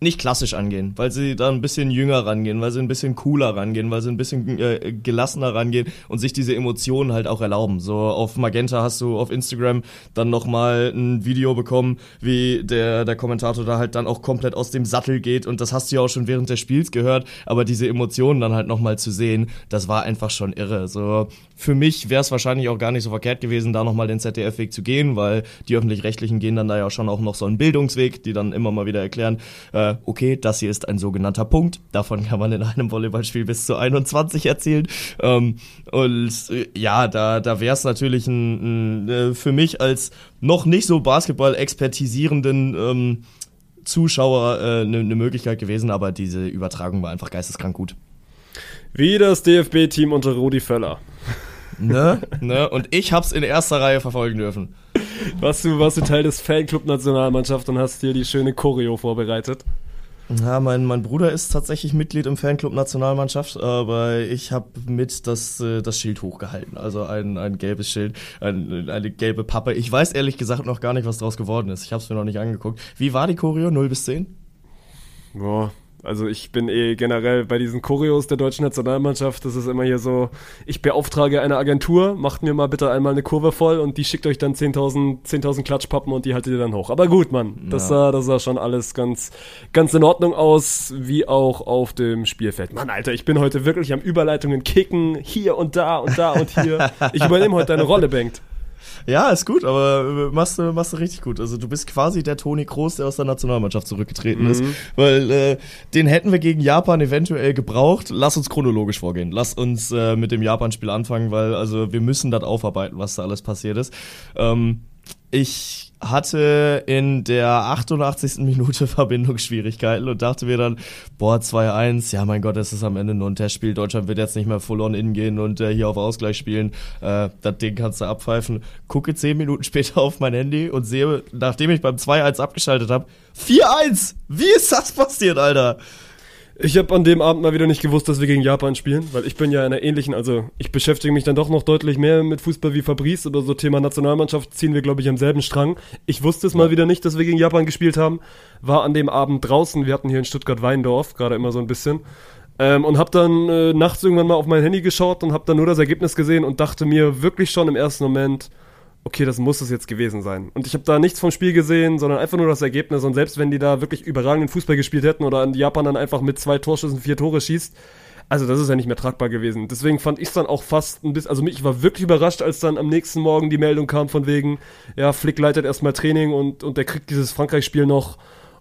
nicht klassisch angehen, weil sie da ein bisschen jünger rangehen, weil sie ein bisschen cooler rangehen, weil sie ein bisschen äh, gelassener rangehen und sich diese Emotionen halt auch erlauben. So auf Magenta hast du auf Instagram dann nochmal ein Video bekommen, wie der, der Kommentator da halt dann auch komplett aus dem Sattel geht und das hast du ja auch schon während des Spiels gehört, aber diese Emotionen dann halt nochmal zu sehen, das war einfach schon irre. So für mich wäre es wahrscheinlich auch gar nicht so verkehrt gewesen, da nochmal den ZDF-Weg zu gehen, weil die Öffentlich-Rechtlichen gehen dann da ja schon auch noch so einen Bildungsweg, die dann immer mal wieder erklären, äh, okay, das hier ist ein sogenannter Punkt, davon kann man in einem Volleyballspiel bis zu 21 erzielen. Ähm, und äh, ja, da, da wäre es natürlich ein, ein, äh, für mich als noch nicht so Basketball-expertisierenden ähm, Zuschauer eine äh, ne ne Möglichkeit gewesen, aber diese Übertragung war einfach geisteskrank gut. Wie das DFB-Team unter Rudi Völler. Ne? ne? Und ich hab's in erster Reihe verfolgen dürfen. Warst du, warst du Teil des Fanclub-Nationalmannschaft und hast dir die schöne Choreo vorbereitet? Ja, mein, mein Bruder ist tatsächlich Mitglied im Fanclub Nationalmannschaft, aber ich habe mit das, äh, das Schild hochgehalten. Also ein, ein gelbes Schild, ein, eine gelbe Pappe. Ich weiß ehrlich gesagt noch gar nicht, was draus geworden ist. Ich habe es mir noch nicht angeguckt. Wie war die Choreo? 0 bis 10? Boah, also ich bin eh generell bei diesen Choreos der deutschen Nationalmannschaft, das ist immer hier so, ich beauftrage eine Agentur, macht mir mal bitte einmal eine Kurve voll und die schickt euch dann 10.000 10.000 Klatschpappen und die haltet ihr dann hoch. Aber gut, Mann, das, Ja. sah, das sah schon alles ganz, ganz in Ordnung aus, wie auch auf dem Spielfeld. Mann, Alter, ich bin heute wirklich am Überleitungen kicken, hier und da und da und hier. Ich übernehme heute deine Rolle, Bengt. Ja, ist gut, aber äh, machst du, machst du richtig gut. Also du bist quasi der Toni Kroos, der aus der Nationalmannschaft zurückgetreten ist. Weil äh, den hätten wir gegen Japan eventuell gebraucht. Lass uns chronologisch vorgehen. Lass uns äh, mit dem Japan-Spiel anfangen, weil also wir müssen das aufarbeiten, was da alles passiert ist. Ähm, ich hatte in der 88. Minute Verbindungsschwierigkeiten und dachte mir dann, boah, 2-1, ja mein Gott, es ist am Ende nur ein Testspiel, Deutschland wird jetzt nicht mehr full on in gehen und äh, hier auf Ausgleich spielen, äh, das Ding kannst du abpfeifen. Gucke 10 Minuten später auf mein Handy und sehe, nachdem ich beim 2-1 abgeschaltet habe, 4-1! Wie ist das passiert, Alter? Ich habe an dem Abend mal wieder nicht gewusst, dass wir gegen Japan spielen, weil ich bin ja in einer ähnlichen, also ich beschäftige mich dann doch noch deutlich mehr mit Fußball wie Fabrice, aber so Thema Nationalmannschaft ziehen wir, glaube ich, am selben Strang. Ich wusste es mal wieder nicht, dass wir gegen Japan gespielt haben, war an dem Abend draußen, wir hatten hier in Stuttgart-Weindorf, gerade immer so ein bisschen, ähm, und habe dann äh, nachts irgendwann mal auf mein Handy geschaut und habe dann nur das Ergebnis gesehen und dachte mir wirklich schon im ersten Moment, okay, das muss es jetzt gewesen sein. Und ich habe da nichts vom Spiel gesehen, sondern einfach nur das Ergebnis. Und selbst wenn die da wirklich überragenden Fußball gespielt hätten oder in Japan dann einfach mit zwei Torschüssen vier Tore schießt, also das ist ja nicht mehr tragbar gewesen. Deswegen fand ich es dann auch fast ein bisschen, also ich war wirklich überrascht, als dann am nächsten Morgen die Meldung kam von wegen, ja, Flick leitet erstmal Training und, und der kriegt dieses Frankreich-Spiel noch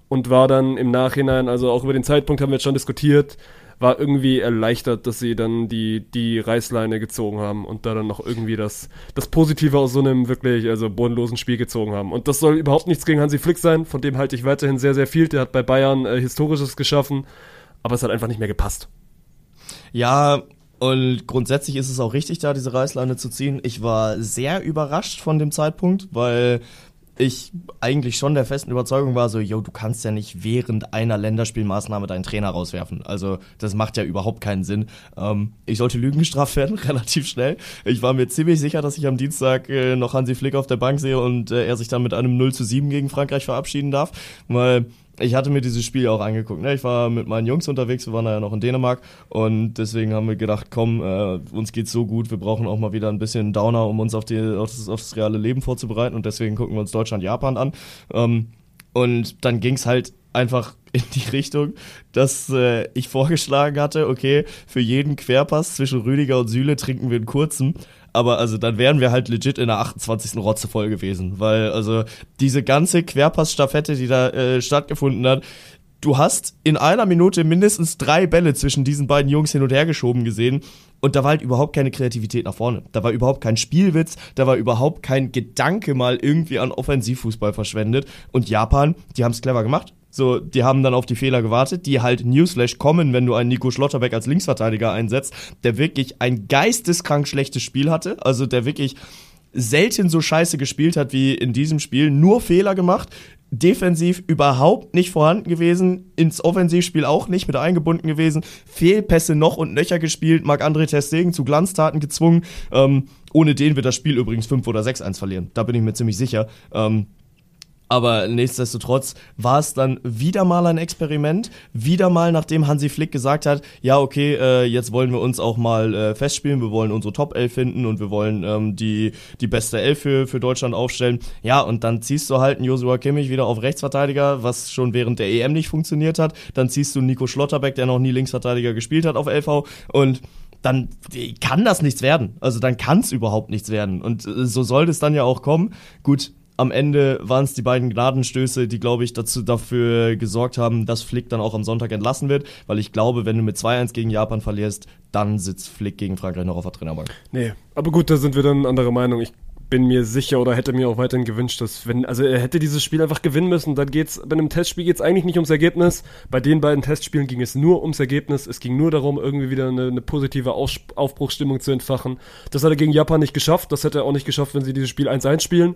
und war dann im Nachhinein, also auch über den Zeitpunkt haben wir jetzt schon diskutiert, war irgendwie erleichtert, dass sie dann die, die Reißleine gezogen haben und da dann noch irgendwie das, das Positive aus so einem wirklich, also bodenlosen Spiel gezogen haben. Und das soll überhaupt nichts gegen Hansi Flick sein, von dem halte ich weiterhin sehr, sehr viel. Der hat bei Bayern äh, Historisches geschaffen, aber es hat einfach nicht mehr gepasst. Ja, und grundsätzlich ist es auch richtig, da diese Reißleine zu ziehen. Ich war sehr überrascht von dem Zeitpunkt, weil ich eigentlich schon der festen Überzeugung war, so, yo, du kannst ja nicht während einer Länderspielmaßnahme deinen Trainer rauswerfen. Also, das macht ja überhaupt keinen Sinn. Ähm, ich sollte Lügen gestraft werden, relativ schnell. Ich war mir ziemlich sicher, dass ich am Dienstag äh, noch Hansi Flick auf der Bank sehe und äh, er sich dann mit einem 0 zu 7 gegen Frankreich verabschieden darf, weil ich hatte mir dieses Spiel auch angeguckt. Ne? Ich war mit meinen Jungs unterwegs, wir waren ja noch in Dänemark und deswegen haben wir gedacht, komm, äh, uns geht's so gut, wir brauchen auch mal wieder ein bisschen Downer, um uns auf, die, auf, das, auf das reale Leben vorzubereiten und deswegen gucken wir uns Deutschland-Japan an. Ähm, und dann ging's halt einfach in die Richtung, dass äh, ich vorgeschlagen hatte, okay, für jeden Querpass zwischen Rüdiger und Süle trinken wir einen kurzen. Aber also dann wären wir halt legit in der 28. Rotze voll gewesen. Weil also diese ganze Querpass-Staffette, die da äh, stattgefunden hat, du hast in einer Minute mindestens drei Bälle zwischen diesen beiden Jungs hin und her geschoben gesehen. Und da war halt überhaupt keine Kreativität nach vorne. Da war überhaupt kein Spielwitz, da war überhaupt kein Gedanke mal irgendwie an Offensivfußball verschwendet. Und Japan, die haben es clever gemacht. So, die haben dann auf die Fehler gewartet, die halt Newsflash kommen, wenn du einen Nico Schlotterbeck als Linksverteidiger einsetzt, der wirklich ein geisteskrank schlechtes Spiel hatte, also der wirklich selten so scheiße gespielt hat wie in diesem Spiel, nur Fehler gemacht, defensiv überhaupt nicht vorhanden gewesen, ins Offensivspiel auch nicht mit eingebunden gewesen, Fehlpässe noch und nöcher gespielt, Marc-André Testegen zu Glanztaten gezwungen, ähm, ohne den wird das Spiel übrigens 5 oder 6-1 verlieren, da bin ich mir ziemlich sicher. Ähm, aber nichtsdestotrotz war es dann wieder mal ein Experiment. Wieder mal, nachdem Hansi Flick gesagt hat, ja, okay, äh, jetzt wollen wir uns auch mal äh, festspielen, wir wollen unsere Top 11 finden und wir wollen ähm, die, die beste Elf für, für Deutschland aufstellen. Ja, und dann ziehst du halt einen Joshua Kimmich wieder auf Rechtsverteidiger, was schon während der EM nicht funktioniert hat. Dann ziehst du Nico Schlotterbeck, der noch nie Linksverteidiger gespielt hat, auf LV und dann kann das nichts werden. Also dann kann es überhaupt nichts werden. Und äh, so sollte es dann ja auch kommen. Gut, am Ende waren es die beiden Gnadenstöße, die, glaube ich, dazu dafür gesorgt haben, dass Flick dann auch am Sonntag entlassen wird, weil ich glaube, wenn du mit 2-1 gegen Japan verlierst, dann sitzt Flick gegen Frankreich noch auf der Trainerbank. Nee, aber gut, da sind wir dann anderer Meinung. Ich bin mir sicher oder hätte mir auch weiterhin gewünscht, dass wenn, also er hätte dieses Spiel einfach gewinnen müssen, dann geht's, bei einem Testspiel geht's eigentlich nicht ums Ergebnis. Bei den beiden Testspielen ging es nur ums Ergebnis. Es ging nur darum, irgendwie wieder eine, eine positive Aus Aufbruchsstimmung zu entfachen. Das hat er gegen Japan nicht geschafft. Das hätte er auch nicht geschafft, wenn sie dieses Spiel 1-1 spielen.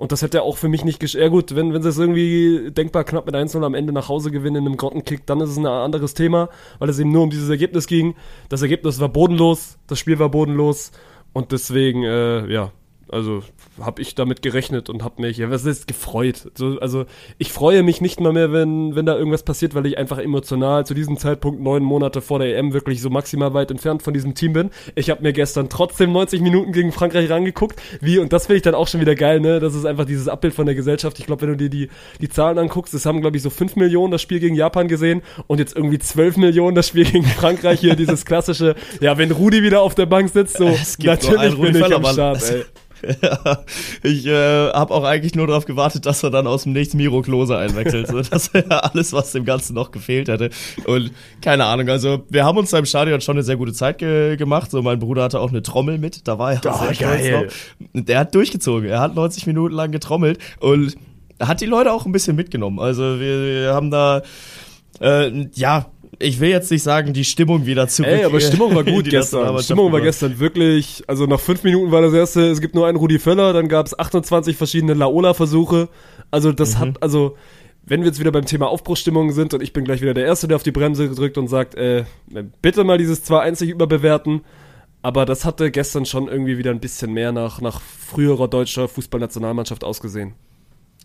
Und das hätte auch für mich nicht geschafft. Ja gut, wenn, wenn sie es irgendwie denkbar knapp mit 1-0 am Ende nach Hause gewinnen in einem Grottenkick, dann ist es ein anderes Thema, weil es eben nur um dieses Ergebnis ging. Das Ergebnis war bodenlos, das Spiel war bodenlos und deswegen, äh, ja, also habe ich damit gerechnet und habe mich, ja, was ist, gefreut. So, also ich freue mich nicht mal mehr, wenn, wenn da irgendwas passiert, weil ich einfach emotional zu diesem Zeitpunkt neun Monate vor der EM wirklich so maximal weit entfernt von diesem Team bin. Ich habe mir gestern trotzdem 90 Minuten gegen Frankreich rangeguckt, wie, und das finde ich dann auch schon wieder geil, ne? Das ist einfach dieses Abbild von der Gesellschaft. Ich glaube, wenn du dir die, die Zahlen anguckst, es haben, glaube ich, so fünf Millionen das Spiel gegen Japan gesehen und jetzt irgendwie zwölf Millionen das Spiel gegen Frankreich hier, dieses klassische, ja, wenn Rudi wieder auf der Bank sitzt, so, natürlich bin ich am Start, ey. Ich äh, habe auch eigentlich nur darauf gewartet, dass er dann aus dem Nichts Miro Klose einwechselt. so, das wäre alles, was dem Ganzen noch gefehlt hätte. Und keine Ahnung, also wir haben uns da im Stadion schon eine sehr gute Zeit ge gemacht. So, mein Bruder hatte auch eine Trommel mit, da war er oh, sehr geil. Noch. Der hat durchgezogen, er hat 90 Minuten lang getrommelt und hat die Leute auch ein bisschen mitgenommen. Also wir, wir haben da äh, ja, ich will jetzt nicht sagen, die Stimmung wieder zurück. Ey, aber Stimmung war gut gestern. Stimmung war gestern wirklich, also nach fünf Minuten war das erste, es gibt nur einen Rudi Völler, dann gab es 28 verschiedene Laola-Versuche. Also das mhm. hat, also wenn wir jetzt wieder beim Thema Aufbruchsstimmung sind und ich bin gleich wieder der Erste, der auf die Bremse drückt und sagt, äh, bitte mal dieses 2-1 nicht überbewerten. Aber das hatte gestern schon irgendwie wieder ein bisschen mehr nach, nach früherer deutscher Fußballnationalmannschaft ausgesehen.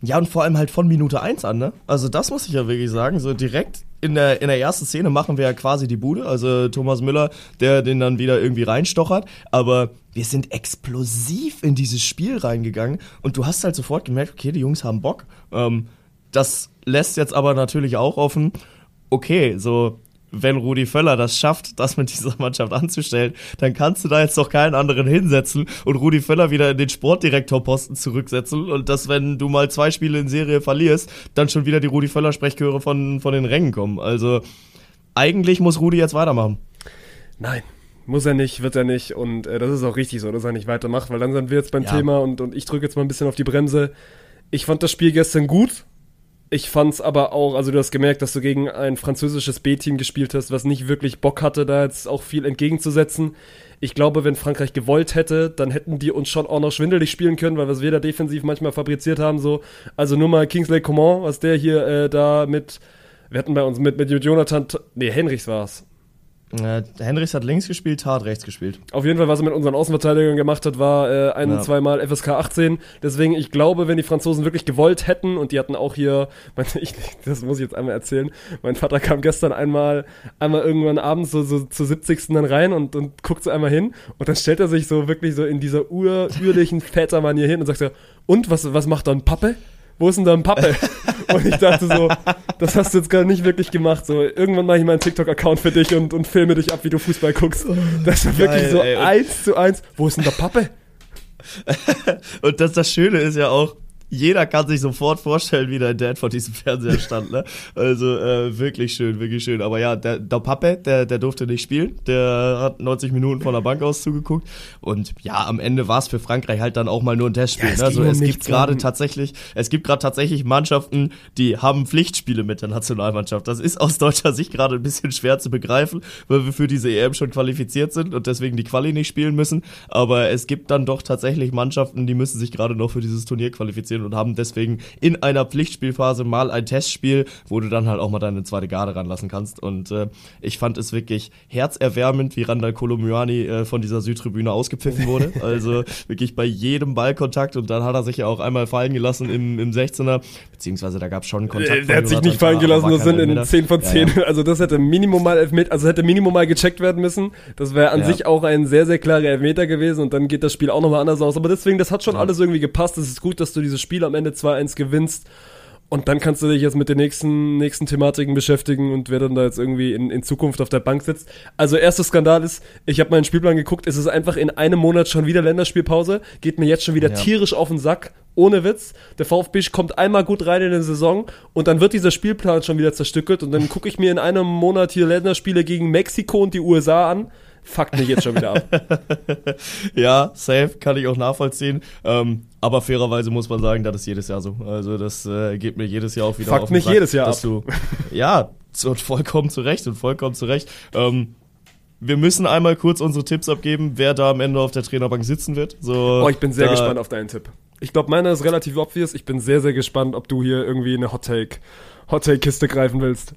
Ja, und vor allem halt von Minute 1 an, ne? Also das muss ich ja wirklich sagen. So direkt in der, in der ersten Szene machen wir ja quasi die Bude. Also Thomas Müller, der den dann wieder irgendwie reinstochert. Aber wir sind explosiv in dieses Spiel reingegangen. Und du hast halt sofort gemerkt, okay, die Jungs haben Bock. Ähm, das lässt jetzt aber natürlich auch offen, okay, so wenn Rudi Völler das schafft, das mit dieser Mannschaft anzustellen, dann kannst du da jetzt doch keinen anderen hinsetzen und Rudi Völler wieder in den Sportdirektorposten zurücksetzen und dass, wenn du mal zwei Spiele in Serie verlierst, dann schon wieder die Rudi Völler Sprechchöre von, von den Rängen kommen. Also eigentlich muss Rudi jetzt weitermachen. Nein. Muss er nicht, wird er nicht und äh, das ist auch richtig so, dass er nicht weitermacht, weil dann sind wir jetzt beim ja. Thema und, und ich drücke jetzt mal ein bisschen auf die Bremse. Ich fand das Spiel gestern gut, ich fand's aber auch, also du hast gemerkt, dass du gegen ein französisches B-Team gespielt hast, was nicht wirklich Bock hatte, da jetzt auch viel entgegenzusetzen. Ich glaube, wenn Frankreich gewollt hätte, dann hätten die uns schon auch noch schwindelig spielen können, weil was wir da defensiv manchmal fabriziert haben, so. Also nur mal Kingsley Coman, was der hier äh, da mit, wir hatten bei uns mit, mit Jonathan, nee, Henrichs war's. Äh, Henrichs hat links gespielt, Hart rechts gespielt. Auf jeden Fall, was er mit unseren Außenverteidigern gemacht hat, war äh, ein, ja. zweimal FSK 18. Deswegen, ich glaube, wenn die Franzosen wirklich gewollt hätten und die hatten auch hier, mein, ich, das muss ich jetzt einmal erzählen, mein Vater kam gestern einmal, einmal irgendwann abends so, so zur 70. dann rein und, und guckt so einmal hin und dann stellt er sich so wirklich so in dieser ur, urlichen Vätermanier hin und sagt so, und, was, was macht dann Pappe? Wo ist denn da ein Pappe? und ich dachte so, das hast du jetzt gerade nicht wirklich gemacht. So, irgendwann mache ich meinen TikTok-Account für dich und, und filme dich ab, wie du Fußball guckst. Das war Geil, wirklich so ey. eins zu eins. Wo ist denn der Pappe? und das, das Schöne ist ja auch, jeder kann sich sofort vorstellen, wie dein Dad vor diesem Fernseher stand. Ne? Also äh, wirklich schön, wirklich schön. Aber ja, der, der Pappe, der, der durfte nicht spielen. Der hat 90 Minuten von der Bank aus zugeguckt. Und ja, am Ende war es für Frankreich halt dann auch mal nur ein Testspiel. Ja, ne? Also es gibt gerade tatsächlich, es gibt gerade tatsächlich Mannschaften, die haben Pflichtspiele mit der Nationalmannschaft. Das ist aus deutscher Sicht gerade ein bisschen schwer zu begreifen, weil wir für diese EM schon qualifiziert sind und deswegen die Quali nicht spielen müssen. Aber es gibt dann doch tatsächlich Mannschaften, die müssen sich gerade noch für dieses Turnier qualifizieren und haben deswegen in einer Pflichtspielphase mal ein Testspiel, wo du dann halt auch mal deine zweite Garde ranlassen kannst. Und äh, ich fand es wirklich herzerwärmend, wie Randall Kolomyani äh, von dieser Südtribüne ausgepfiffen wurde. Also wirklich bei jedem Ballkontakt und dann hat er sich ja auch einmal fallen gelassen im, im 16er, beziehungsweise da gab es schon Kontakt. Äh, der hat sich nicht fallen gelassen, das sind in 10 von 10. Ja, ja. Also das hätte Minimum mal Elfmeter, also hätte Minimum mal gecheckt werden müssen. Das wäre an ja. sich auch ein sehr, sehr klarer Elfmeter gewesen und dann geht das Spiel auch nochmal anders aus. Aber deswegen, das hat schon alles irgendwie gepasst. Es ist gut, dass du dieses Spiel am Ende 2-1 gewinnst. Und dann kannst du dich jetzt mit den nächsten, nächsten Thematiken beschäftigen und wer dann da jetzt irgendwie in, in Zukunft auf der Bank sitzt. Also erster Skandal ist, ich habe meinen Spielplan geguckt, es ist einfach in einem Monat schon wieder Länderspielpause, geht mir jetzt schon wieder ja. tierisch auf den Sack, ohne Witz. Der VfB kommt einmal gut rein in die Saison und dann wird dieser Spielplan schon wieder zerstückelt und dann gucke ich mir in einem Monat hier Länderspiele gegen Mexiko und die USA an fuckt mich jetzt schon wieder ab. ja, safe, kann ich auch nachvollziehen. Ähm, aber fairerweise muss man sagen, das ist jedes Jahr so. Also das äh, geht mir jedes Jahr auch wieder Fuckt auf mich Sack, jedes Jahr ab. Du, ja, und vollkommen zu Recht und vollkommen zu Recht. Ähm, wir müssen einmal kurz unsere Tipps abgeben, wer da am Ende auf der Trainerbank sitzen wird. So, oh, ich bin sehr gespannt auf deinen Tipp. Ich glaube, meiner ist relativ obvious. Ich bin sehr, sehr gespannt, ob du hier irgendwie eine Hot Take, Hot Take Kiste greifen willst.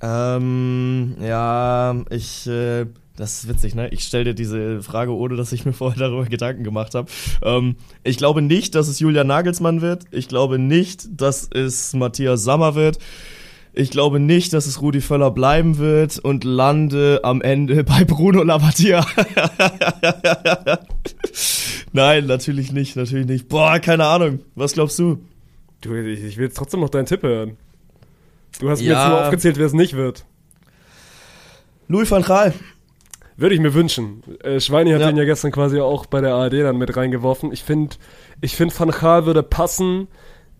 Ähm, ja, ich äh, das ist witzig, ne? Ich stelle dir diese Frage, ohne dass ich mir vorher darüber Gedanken gemacht habe. Ähm, ich glaube nicht, dass es Julian Nagelsmann wird. Ich glaube nicht, dass es Matthias Sammer wird. Ich glaube nicht, dass es Rudi Völler bleiben wird und lande am Ende bei Bruno Labbadia. Nein, natürlich nicht, natürlich nicht. Boah, keine Ahnung. Was glaubst du? Du, ich will jetzt trotzdem noch deinen Tipp hören. Du hast ja. mir jetzt nur aufgezählt, wer es nicht wird. Louis van Gaal. Würde ich mir wünschen. Äh, Schweini hat ja. ihn ja gestern quasi auch bei der ARD dann mit reingeworfen. Ich finde, ich finde Van Gaal würde passen.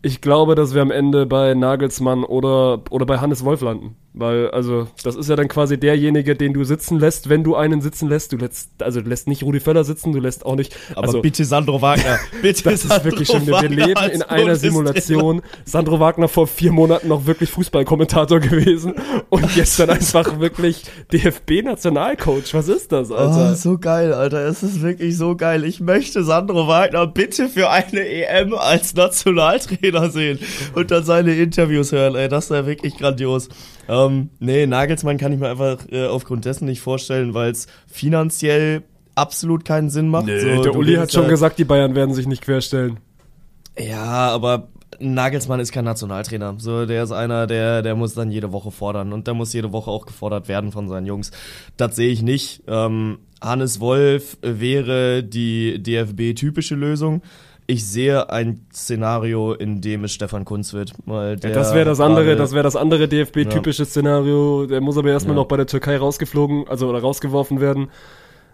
Ich glaube, dass wir am Ende bei Nagelsmann oder, oder bei Hannes Wolf landen. Weil, also, das ist ja dann quasi derjenige, den du sitzen lässt, wenn du einen sitzen lässt. Du lässt, also du lässt nicht Rudi Völler sitzen, du lässt auch nicht. Aber also, bitte Sandro Wagner. Bitte das Sandro ist wirklich schon, wir leben in einer Simulation. Sandro Wagner vor vier Monaten noch wirklich Fußballkommentator gewesen und jetzt dann einfach wirklich DFB-Nationalcoach. Was ist das, Alter? Oh, so geil, Alter. Es ist wirklich so geil. Ich möchte Sandro Wagner bitte für eine EM als Nationaltrainer sehen und dann seine Interviews hören, ey. Das wäre wirklich grandios. Ähm, nee, Nagelsmann kann ich mir einfach äh, aufgrund dessen nicht vorstellen, weil es finanziell absolut keinen Sinn macht. Nee, so, der Uli hat schon gesagt, die Bayern werden sich nicht querstellen. Ja, aber Nagelsmann ist kein Nationaltrainer. So, der ist einer, der, der muss dann jede Woche fordern und der muss jede Woche auch gefordert werden von seinen Jungs. Das sehe ich nicht. Ähm, Hannes Wolf wäre die DFB-typische Lösung. Ich sehe ein Szenario, in dem es Stefan Kunz wird. Weil ja, das wäre das andere, das wäre das andere DFB-typische ja. Szenario. Der muss aber erstmal ja. noch bei der Türkei rausgeflogen, also oder rausgeworfen werden.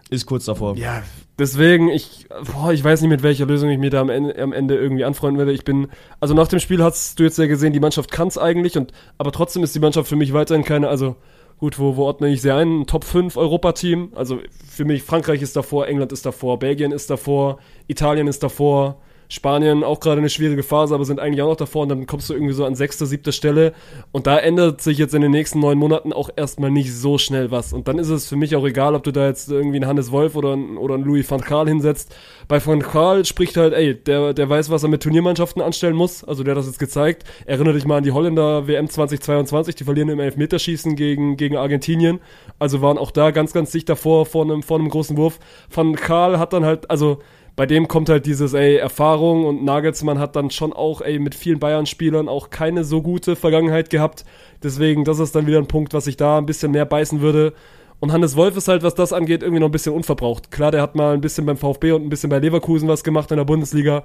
Ist kurz davor. Ja, deswegen, ich, boah, ich weiß nicht, mit welcher Lösung ich mir da am Ende, am Ende irgendwie anfreunden werde. Ich bin, also nach dem Spiel hast du jetzt ja gesehen, die Mannschaft kann es eigentlich, und, aber trotzdem ist die Mannschaft für mich weiterhin keine, also gut, wo, wo ordne ich sie ein? Top 5 Europa-Team. Also für mich, Frankreich ist davor, England ist davor, Belgien ist davor, Italien ist davor, Spanien auch gerade eine schwierige Phase, aber sind eigentlich auch noch davor und dann kommst du irgendwie so an sechster, siebter Stelle und da ändert sich jetzt in den nächsten neun Monaten auch erstmal nicht so schnell was und dann ist es für mich auch egal, ob du da jetzt irgendwie einen Hannes Wolf oder einen, oder einen Louis van Gaal hinsetzt. Bei van Gaal spricht halt, ey, der, der weiß, was er mit Turniermannschaften anstellen muss, also der hat das jetzt gezeigt. Erinnere dich mal an die Holländer WM 2022, die verlieren im Elfmeterschießen gegen, gegen Argentinien, also waren auch da ganz, ganz dicht davor vor einem, vor einem großen Wurf. Van Gaal hat dann halt, also bei dem kommt halt dieses, ey, Erfahrung und Nagelsmann hat dann schon auch, ey, mit vielen Bayern-Spielern auch keine so gute Vergangenheit gehabt. Deswegen, das ist dann wieder ein Punkt, was ich da ein bisschen mehr beißen würde. Und Hannes Wolf ist halt, was das angeht, irgendwie noch ein bisschen unverbraucht. Klar, der hat mal ein bisschen beim VfB und ein bisschen bei Leverkusen was gemacht in der Bundesliga.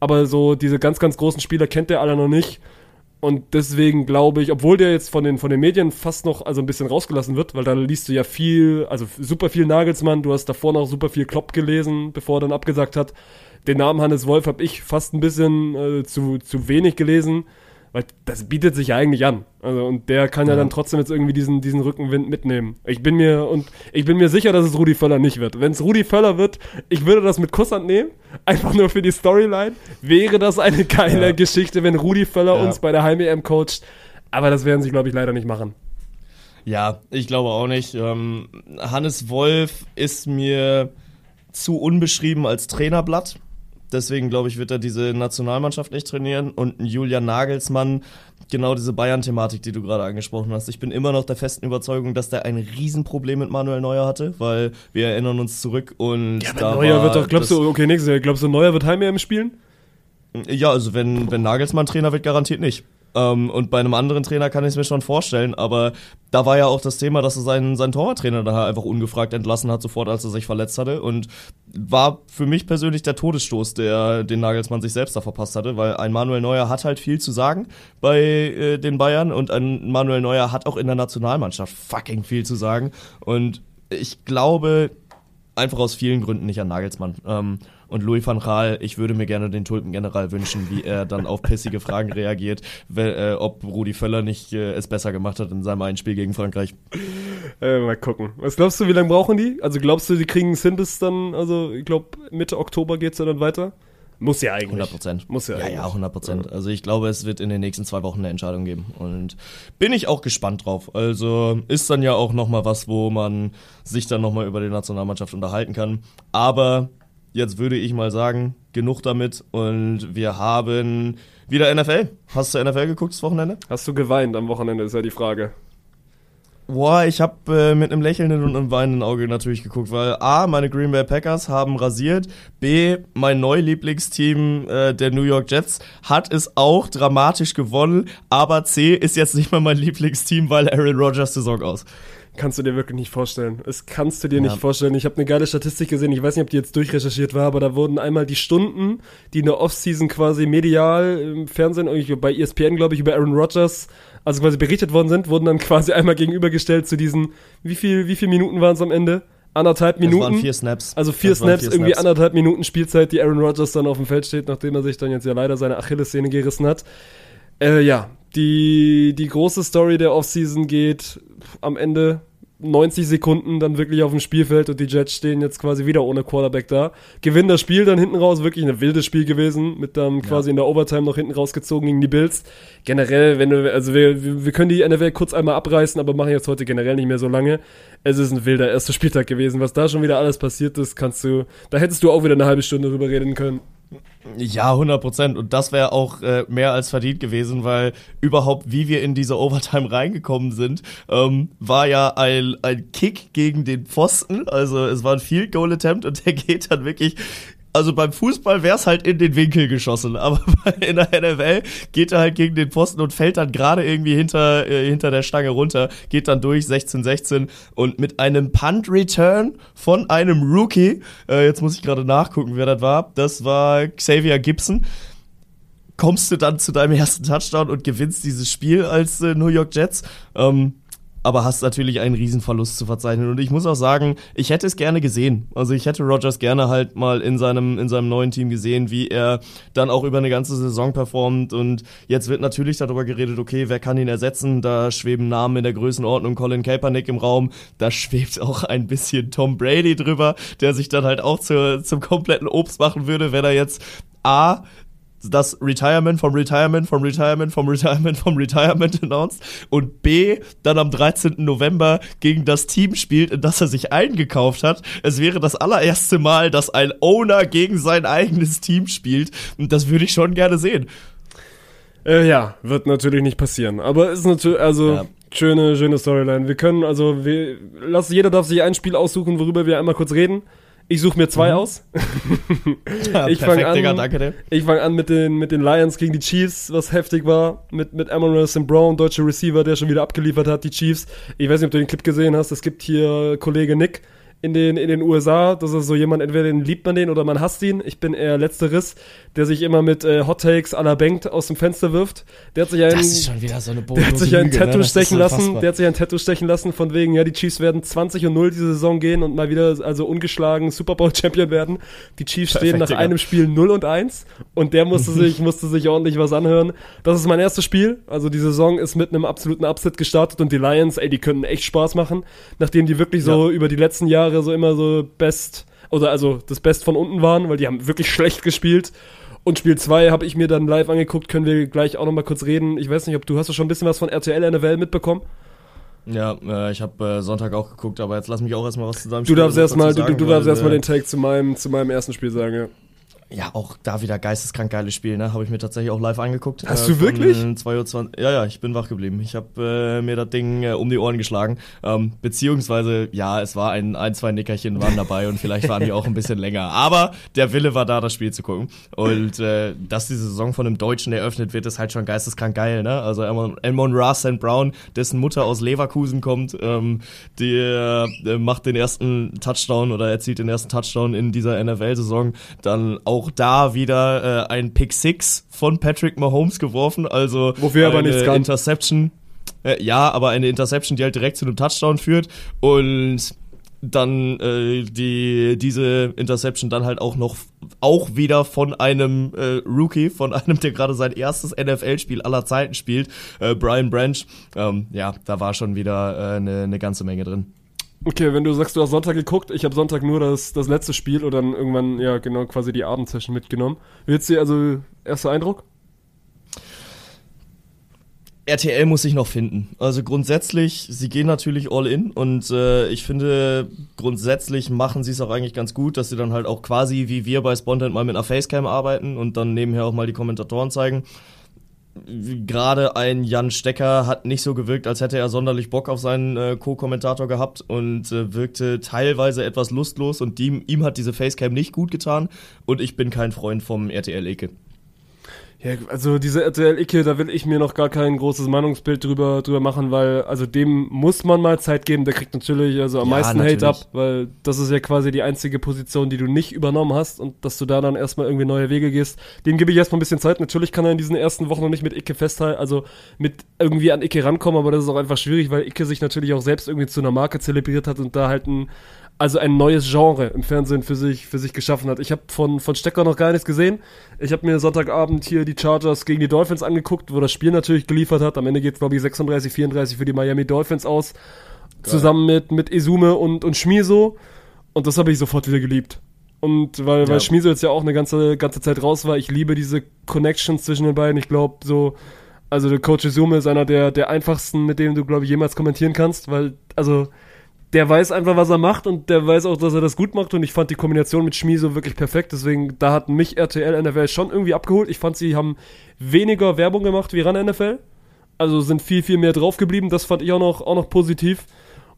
Aber so diese ganz, ganz großen Spieler kennt der alle noch nicht. Und deswegen glaube ich, obwohl der jetzt von den, von den Medien fast noch also ein bisschen rausgelassen wird, weil da liest du ja viel, also super viel Nagelsmann, du hast davor noch super viel Klopp gelesen, bevor er dann abgesagt hat. Den Namen Hannes Wolf habe ich fast ein bisschen äh, zu, zu wenig gelesen weil das bietet sich ja eigentlich an. Also, und der kann ja, ja dann trotzdem jetzt irgendwie diesen, diesen Rückenwind mitnehmen. Ich bin mir, und ich bin mir sicher, dass es Rudi Völler nicht wird. Wenn es Rudi Völler wird, ich würde das mit Kusshand nehmen, einfach nur für die Storyline. Wäre das eine geile ja. Geschichte, wenn Rudi Völler ja. uns bei der Heim-EM coacht. Aber das werden sie, glaube ich, leider nicht machen. Ja, ich glaube auch nicht. Ähm, Hannes Wolf ist mir zu unbeschrieben als Trainerblatt. Deswegen glaube ich, wird er diese Nationalmannschaft nicht trainieren und ein Julian Nagelsmann genau diese Bayern-Thematik, die du gerade angesprochen hast. Ich bin immer noch der festen Überzeugung, dass der ein Riesenproblem mit Manuel Neuer hatte, weil wir erinnern uns zurück und ja, da Neuer wird doch, glaubst du, okay, nächstes Jahr, glaubst du, Neuer wird Heim im Spielen? Ja, also wenn, wenn Nagelsmann Trainer wird, garantiert nicht. Ähm, und bei einem anderen Trainer kann ich es mir schon vorstellen, aber da war ja auch das Thema, dass er seinen, seinen Torwarttrainer da einfach ungefragt entlassen hat, sofort als er sich verletzt hatte. Und war für mich persönlich der Todesstoß, der den Nagelsmann sich selbst da verpasst hatte, weil ein Manuel Neuer hat halt viel zu sagen bei äh, den Bayern und ein Manuel Neuer hat auch in der Nationalmannschaft fucking viel zu sagen. Und ich glaube, einfach aus vielen Gründen nicht an Nagelsmann. Ähm, und Louis van Gaal, ich würde mir gerne den Tulpengeneral wünschen, wie er dann auf pissige Fragen reagiert, weil, äh, ob Rudi Völler nicht äh, es besser gemacht hat in seinem einen Spiel gegen Frankreich. Äh, mal gucken. Was glaubst du, wie lange brauchen die? Also glaubst du, die kriegen es hin bis dann, also ich glaube Mitte Oktober geht es ja dann weiter? Muss ja eigentlich. 100 Prozent. Muss ja, ja eigentlich. Ja, 100 Prozent. Also ich glaube, es wird in den nächsten zwei Wochen eine Entscheidung geben. Und bin ich auch gespannt drauf. Also ist dann ja auch nochmal was, wo man sich dann nochmal über die Nationalmannschaft unterhalten kann. Aber jetzt würde ich mal sagen, genug damit. Und wir haben wieder NFL. Hast du NFL geguckt das Wochenende? Hast du geweint am Wochenende, ist ja die Frage. Boah, ich habe äh, mit einem lächelnden und einem weinenden Auge natürlich geguckt, weil A, meine Green Bay Packers haben rasiert, B, mein Neulieblingsteam äh, der New York Jets hat es auch dramatisch gewonnen, aber C ist jetzt nicht mehr mein Lieblingsteam, weil Aaron Rodgers Saison aus. Kannst du dir wirklich nicht vorstellen. Das kannst du dir ja. nicht vorstellen. Ich habe eine geile Statistik gesehen, ich weiß nicht, ob die jetzt durchrecherchiert war, aber da wurden einmal die Stunden, die in der Offseason quasi medial im Fernsehen, bei ESPN, glaube ich, über Aaron Rodgers, also quasi berichtet worden sind, wurden dann quasi einmal gegenübergestellt zu diesen, wie viel, wie viel Minuten waren es am Ende? Anderthalb Minuten. Das waren vier Snaps. Also vier das Snaps, vier irgendwie Snaps. anderthalb Minuten Spielzeit, die Aaron Rodgers dann auf dem Feld steht, nachdem er sich dann jetzt ja leider seine Achillessehne gerissen hat. Äh, ja, die, die große Story der Offseason geht am Ende 90 Sekunden dann wirklich auf dem Spielfeld und die Jets stehen jetzt quasi wieder ohne Quarterback da. Gewinnen das Spiel dann hinten raus, wirklich ein wildes Spiel gewesen, mit dann quasi ja. in der Overtime noch hinten rausgezogen gegen die Bills. Generell, wenn du, also wir, wir können die NFL kurz einmal abreißen, aber machen jetzt heute generell nicht mehr so lange. Es ist ein wilder erster Spieltag gewesen. Was da schon wieder alles passiert ist, kannst du, da hättest du auch wieder eine halbe Stunde drüber reden können. Ja, 100 Prozent. Und das wäre auch äh, mehr als verdient gewesen, weil überhaupt, wie wir in diese Overtime reingekommen sind, ähm, war ja ein, ein Kick gegen den Pfosten. Also es war ein Field Goal Attempt und der geht dann wirklich also beim Fußball wäre es halt in den Winkel geschossen, aber in der NFL geht er halt gegen den Posten und fällt dann gerade irgendwie hinter, äh, hinter der Stange runter, geht dann durch 16-16 und mit einem Punt-Return von einem Rookie, äh, jetzt muss ich gerade nachgucken, wer das war, das war Xavier Gibson, kommst du dann zu deinem ersten Touchdown und gewinnst dieses Spiel als äh, New York Jets. Ähm, aber hast natürlich einen Riesenverlust zu verzeichnen. Und ich muss auch sagen, ich hätte es gerne gesehen. Also ich hätte Rogers gerne halt mal in seinem, in seinem neuen Team gesehen, wie er dann auch über eine ganze Saison performt. Und jetzt wird natürlich darüber geredet, okay, wer kann ihn ersetzen? Da schweben Namen in der Größenordnung Colin Kaepernick im Raum. Da schwebt auch ein bisschen Tom Brady drüber, der sich dann halt auch zu, zum kompletten Obst machen würde, wenn er jetzt A, das Retirement vom Retirement vom Retirement vom Retirement vom Retirement announced und B dann am 13. November gegen das Team spielt, in das er sich eingekauft hat. Es wäre das allererste Mal, dass ein Owner gegen sein eigenes Team spielt und das würde ich schon gerne sehen. Äh, ja, wird natürlich nicht passieren, aber ist natürlich also ja. schöne schöne Storyline. Wir können also wir, lass jeder darf sich ein Spiel aussuchen, worüber wir einmal kurz reden. Ich suche mir zwei mhm. aus. ja, ich fange an, danke Ich fange an mit den, mit den Lions gegen die Chiefs, was heftig war. Mit, mit Amon St. Brown, deutscher Receiver, der schon wieder abgeliefert hat, die Chiefs. Ich weiß nicht, ob du den Clip gesehen hast. Es gibt hier Kollege Nick, in den, in den USA. Das ist so jemand, entweder den liebt man den oder man hasst ihn. Ich bin eher Letzteres, der sich immer mit äh, Hot Takes à la Bank aus dem Fenster wirft. Der hat sich ein, das ist schon wieder so eine Der hat sich ein Tattoo ne? stechen lassen. Der hat sich ein Tattoo stechen lassen von wegen, ja, die Chiefs werden 20 und 0 diese Saison gehen und mal wieder also ungeschlagen Super Bowl Champion werden. Die Chiefs Perfekt, stehen nach Digga. einem Spiel 0 und 1 und der musste sich, musste sich ordentlich was anhören. Das ist mein erstes Spiel. Also die Saison ist mit einem absoluten Upset gestartet und die Lions, ey, die können echt Spaß machen, nachdem die wirklich so ja. über die letzten Jahre Jahre so immer so Best, oder also das Best von unten waren, weil die haben wirklich schlecht gespielt. Und Spiel 2 habe ich mir dann live angeguckt, können wir gleich auch nochmal kurz reden. Ich weiß nicht, ob du hast du schon ein bisschen was von RTL NFL mitbekommen? Ja, äh, ich habe äh, Sonntag auch geguckt, aber jetzt lass mich auch erstmal was zusammen. Du darfst erstmal, du, du, darfst erstmal äh, den Take zu meinem, zu meinem ersten Spiel sagen, ja ja, auch da wieder geisteskrank geiles Spiel, ne? Habe ich mir tatsächlich auch live angeguckt. Hast äh, du wirklich? 2.20 Uhr. Ja, ja, ich bin wach geblieben. Ich habe äh, mir das Ding äh, um die Ohren geschlagen. Ähm, beziehungsweise, ja, es war ein, ein, zwei Nickerchen waren dabei und vielleicht waren die auch ein bisschen länger. Aber der Wille war da, das Spiel zu gucken. Und äh, dass diese Saison von einem Deutschen eröffnet wird, ist halt schon geisteskrank geil, ne? Also Elmon Ross St. Brown, dessen Mutter aus Leverkusen kommt, ähm, der äh, macht den ersten Touchdown oder erzielt den ersten Touchdown in dieser NFL-Saison. Dann auch auch da wieder äh, ein Pick Six von Patrick Mahomes geworfen, also Wofür eine aber nichts kann. Interception. Äh, ja, aber eine Interception, die halt direkt zu einem Touchdown führt und dann äh, die diese Interception dann halt auch noch auch wieder von einem äh, Rookie, von einem, der gerade sein erstes NFL-Spiel aller Zeiten spielt, äh, Brian Branch. Ähm, ja, da war schon wieder eine äh, ne ganze Menge drin. Okay, wenn du sagst, du hast Sonntag geguckt, ich habe Sonntag nur das, das letzte Spiel oder dann irgendwann, ja, genau, quasi die Abendsession mitgenommen. Jetzt dir also erster Eindruck? RTL muss sich noch finden. Also grundsätzlich, sie gehen natürlich all in und äh, ich finde, grundsätzlich machen sie es auch eigentlich ganz gut, dass sie dann halt auch quasi wie wir bei Spontan mal mit einer Facecam arbeiten und dann nebenher auch mal die Kommentatoren zeigen gerade ein Jan Stecker hat nicht so gewirkt, als hätte er sonderlich Bock auf seinen äh, Co-Kommentator gehabt und äh, wirkte teilweise etwas lustlos und die, ihm hat diese Facecam nicht gut getan und ich bin kein Freund vom RTL-Ecke. Ja, also diese RTL-Icke, da will ich mir noch gar kein großes Meinungsbild drüber, drüber machen, weil, also dem muss man mal Zeit geben, der kriegt natürlich also am ja, meisten natürlich. Hate ab, weil das ist ja quasi die einzige Position, die du nicht übernommen hast und dass du da dann erstmal irgendwie neue Wege gehst. Dem gebe ich erstmal ein bisschen Zeit. Natürlich kann er in diesen ersten Wochen noch nicht mit Icke festhalten, also mit irgendwie an Icke rankommen, aber das ist auch einfach schwierig, weil Icke sich natürlich auch selbst irgendwie zu einer Marke zelebriert hat und da halt ein also ein neues Genre im Fernsehen für sich, für sich geschaffen hat. Ich habe von, von Stecker noch gar nichts gesehen. Ich habe mir Sonntagabend hier die Chargers gegen die Dolphins angeguckt, wo das Spiel natürlich geliefert hat. Am Ende geht glaube ich 36, 34 für die Miami Dolphins aus. Geil. Zusammen mit, mit Izume und, und Schmiso. Und das habe ich sofort wieder geliebt. Und weil, ja. weil Schmiso jetzt ja auch eine ganze, ganze Zeit raus war, ich liebe diese Connections zwischen den beiden. Ich glaube, so, also der Coach Izume ist einer der, der einfachsten, mit dem du, glaube ich, jemals kommentieren kannst, weil, also, der weiß einfach, was er macht und der weiß auch, dass er das gut macht und ich fand die Kombination mit Schmieso wirklich perfekt, deswegen da hat mich RTL NFL schon irgendwie abgeholt. Ich fand, sie haben weniger Werbung gemacht wie ran NFL, also sind viel, viel mehr draufgeblieben, das fand ich auch noch, auch noch positiv.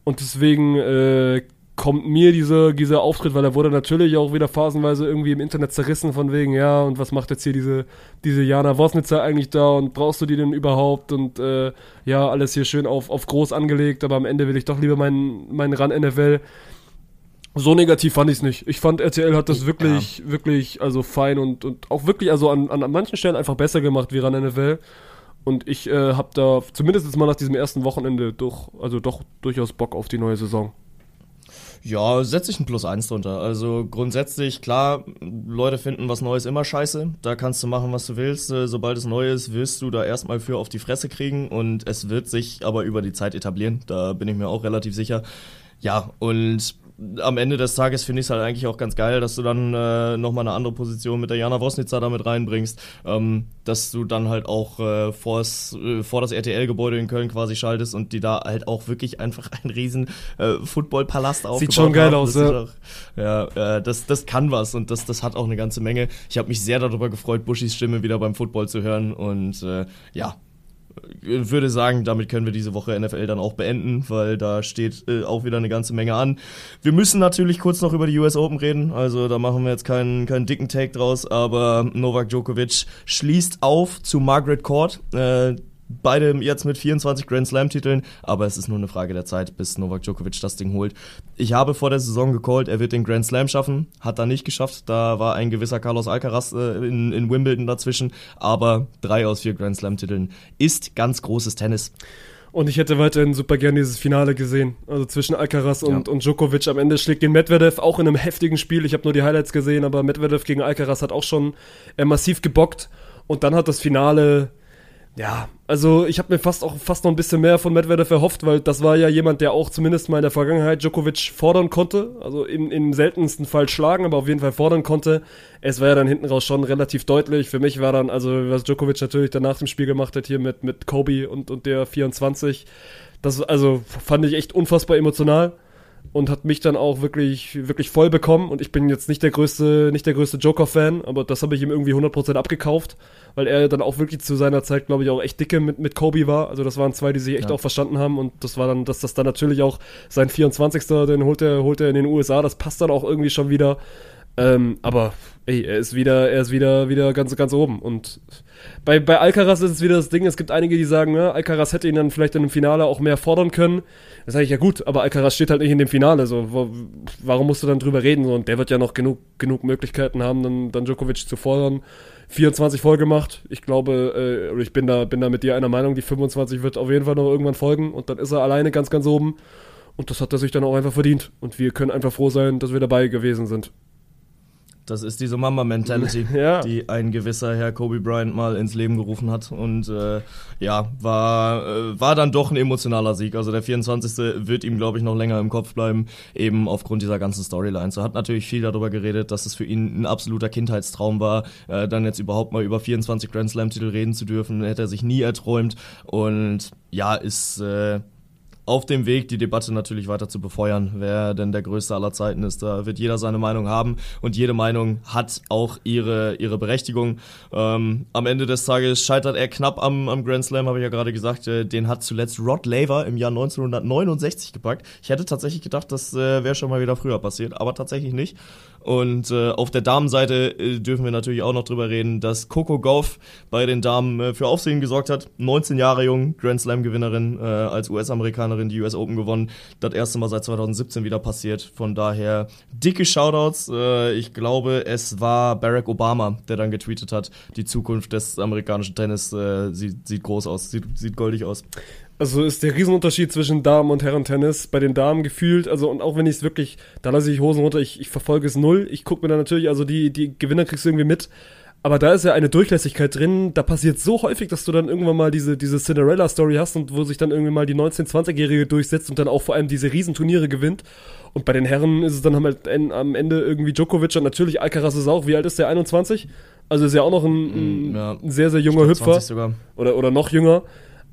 Und deswegen, äh, kommt mir dieser, dieser Auftritt, weil er wurde natürlich auch wieder phasenweise irgendwie im Internet zerrissen von wegen, ja, und was macht jetzt hier diese, diese Jana Wosnitzer eigentlich da und brauchst du die denn überhaupt und äh, ja, alles hier schön auf, auf groß angelegt, aber am Ende will ich doch lieber meinen, meinen Run NFL. So negativ fand ich es nicht. Ich fand, RTL hat das wirklich, ja. wirklich, also fein und, und auch wirklich, also an, an manchen Stellen einfach besser gemacht wie Ran NFL. Und ich äh, habe da zumindest mal nach diesem ersten Wochenende doch, also doch durchaus Bock auf die neue Saison. Ja, setze ich ein Plus eins drunter. Also grundsätzlich, klar, Leute finden was Neues immer scheiße. Da kannst du machen, was du willst. Äh, sobald es neu ist, wirst du da erstmal für auf die Fresse kriegen und es wird sich aber über die Zeit etablieren. Da bin ich mir auch relativ sicher. Ja, und am Ende des Tages finde ich es halt eigentlich auch ganz geil, dass du dann äh, nochmal eine andere Position mit der Jana Wosnica damit reinbringst, ähm, dass du dann halt auch äh, vors, äh, vor das RTL-Gebäude in Köln quasi schaltest und die da halt auch wirklich einfach einen riesen äh, Footballpalast aufgebaut Sieht schon geil haben. aus, ja. Auch, ja äh, das, das kann was und das, das hat auch eine ganze Menge. Ich habe mich sehr darüber gefreut, Bushis Stimme wieder beim Football zu hören und äh, ja, würde sagen, damit können wir diese Woche NFL dann auch beenden, weil da steht äh, auch wieder eine ganze Menge an. Wir müssen natürlich kurz noch über die US Open reden, also da machen wir jetzt keinen, keinen dicken Take draus, aber Novak Djokovic schließt auf zu Margaret Court. Äh, Beide jetzt mit 24 Grand Slam-Titeln, aber es ist nur eine Frage der Zeit, bis Novak Djokovic das Ding holt. Ich habe vor der Saison gecallt, er wird den Grand Slam schaffen, hat er nicht geschafft. Da war ein gewisser Carlos Alcaraz äh, in, in Wimbledon dazwischen, aber drei aus vier Grand Slam-Titeln ist ganz großes Tennis. Und ich hätte weiterhin super gerne dieses Finale gesehen. Also zwischen Alcaraz und, ja. und Djokovic. Am Ende schlägt den Medvedev auch in einem heftigen Spiel. Ich habe nur die Highlights gesehen, aber Medvedev gegen Alcaraz hat auch schon äh, massiv gebockt. Und dann hat das Finale ja, also ich habe mir fast auch fast noch ein bisschen mehr von Medvedev erhofft, weil das war ja jemand, der auch zumindest mal in der Vergangenheit Djokovic fordern konnte. Also im, im seltensten Fall schlagen, aber auf jeden Fall fordern konnte. Es war ja dann hinten raus schon relativ deutlich. Für mich war dann, also was Djokovic natürlich dann nach dem Spiel gemacht hat hier mit, mit Kobe und, und der 24, das also fand ich echt unfassbar emotional und hat mich dann auch wirklich, wirklich voll bekommen. Und ich bin jetzt nicht der größte, nicht der größte Joker-Fan, aber das habe ich ihm irgendwie 100% abgekauft, weil er dann auch wirklich zu seiner Zeit, glaube ich, auch echt dicke mit, mit Kobe war. Also das waren zwei, die sich echt ja. auch verstanden haben und das war dann, dass das dann natürlich auch sein 24. den holt er, holt er in den USA, das passt dann auch irgendwie schon wieder. Ähm, aber ey, er ist wieder, er ist wieder, wieder ganz, ganz oben. Und bei, bei Alcaraz ist es wieder das Ding, es gibt einige, die sagen, ne, Alcaraz hätte ihn dann vielleicht in dem Finale auch mehr fordern können. Da sage ich, ja gut, aber Alcaraz steht halt nicht in dem Finale, so, wo, warum musst du dann drüber reden? So, und der wird ja noch genug, genug Möglichkeiten haben, dann, dann Djokovic zu fordern. 24 voll gemacht. Ich glaube, äh, ich bin da, bin da mit dir einer Meinung, die 25 wird auf jeden Fall noch irgendwann folgen und dann ist er alleine ganz, ganz oben. Und das hat er sich dann auch einfach verdient. Und wir können einfach froh sein, dass wir dabei gewesen sind. Das ist diese Mamba-Mentality, ja. die ein gewisser Herr Kobe Bryant mal ins Leben gerufen hat. Und äh, ja, war, äh, war dann doch ein emotionaler Sieg. Also der 24. wird ihm, glaube ich, noch länger im Kopf bleiben, eben aufgrund dieser ganzen Storylines. Er hat natürlich viel darüber geredet, dass es für ihn ein absoluter Kindheitstraum war, äh, dann jetzt überhaupt mal über 24 Grand Slam-Titel reden zu dürfen. Hätte er sich nie erträumt. Und ja, ist... Äh, auf dem Weg, die Debatte natürlich weiter zu befeuern, wer denn der Größte aller Zeiten ist. Da wird jeder seine Meinung haben und jede Meinung hat auch ihre, ihre Berechtigung. Ähm, am Ende des Tages scheitert er knapp am, am Grand Slam, habe ich ja gerade gesagt. Äh, den hat zuletzt Rod Laver im Jahr 1969 gepackt. Ich hätte tatsächlich gedacht, das äh, wäre schon mal wieder früher passiert, aber tatsächlich nicht. Und äh, auf der Damenseite äh, dürfen wir natürlich auch noch drüber reden, dass Coco Gauff bei den Damen äh, für Aufsehen gesorgt hat. 19 Jahre jung, Grand Slam-Gewinnerin, als US-Amerikanerin die US Open gewonnen. Das erste Mal seit 2017 wieder passiert. Von daher dicke Shoutouts. Äh, ich glaube, es war Barack Obama, der dann getweetet hat, die Zukunft des amerikanischen Tennis äh, sieht, sieht groß aus, sieht, sieht goldig aus. Also ist der Riesenunterschied zwischen Damen- und Herren-Tennis bei den Damen gefühlt. Also, und auch wenn ich es wirklich, da lasse ich Hosen runter, ich, ich verfolge es null. Ich gucke mir dann natürlich, also die, die Gewinner kriegst du irgendwie mit. Aber da ist ja eine Durchlässigkeit drin, da passiert so häufig, dass du dann irgendwann mal diese, diese Cinderella-Story hast und wo sich dann irgendwie mal die 19-, 20-Jährige durchsetzt und dann auch vor allem diese Riesenturniere gewinnt. Und bei den Herren ist es dann halt am Ende irgendwie Djokovic und natürlich Alcaraz ist auch, wie alt ist der, 21? Also ist ja auch noch ein, mm, ja, ein sehr, sehr junger Hüpfer. Sogar. Oder, oder noch jünger.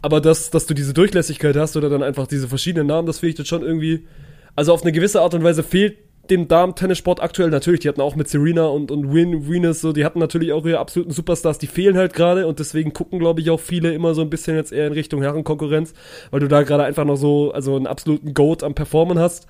Aber dass, dass du diese Durchlässigkeit hast oder dann einfach diese verschiedenen Namen, das finde ich dann schon irgendwie. Also auf eine gewisse Art und Weise fehlt dem Damen-Tennissport aktuell natürlich. Die hatten auch mit Serena und, und Win, Venus so, die hatten natürlich auch ihre absoluten Superstars, die fehlen halt gerade und deswegen gucken, glaube ich, auch viele immer so ein bisschen jetzt eher in Richtung Herrenkonkurrenz, weil du da gerade einfach noch so, also einen absoluten Goat am Performen hast.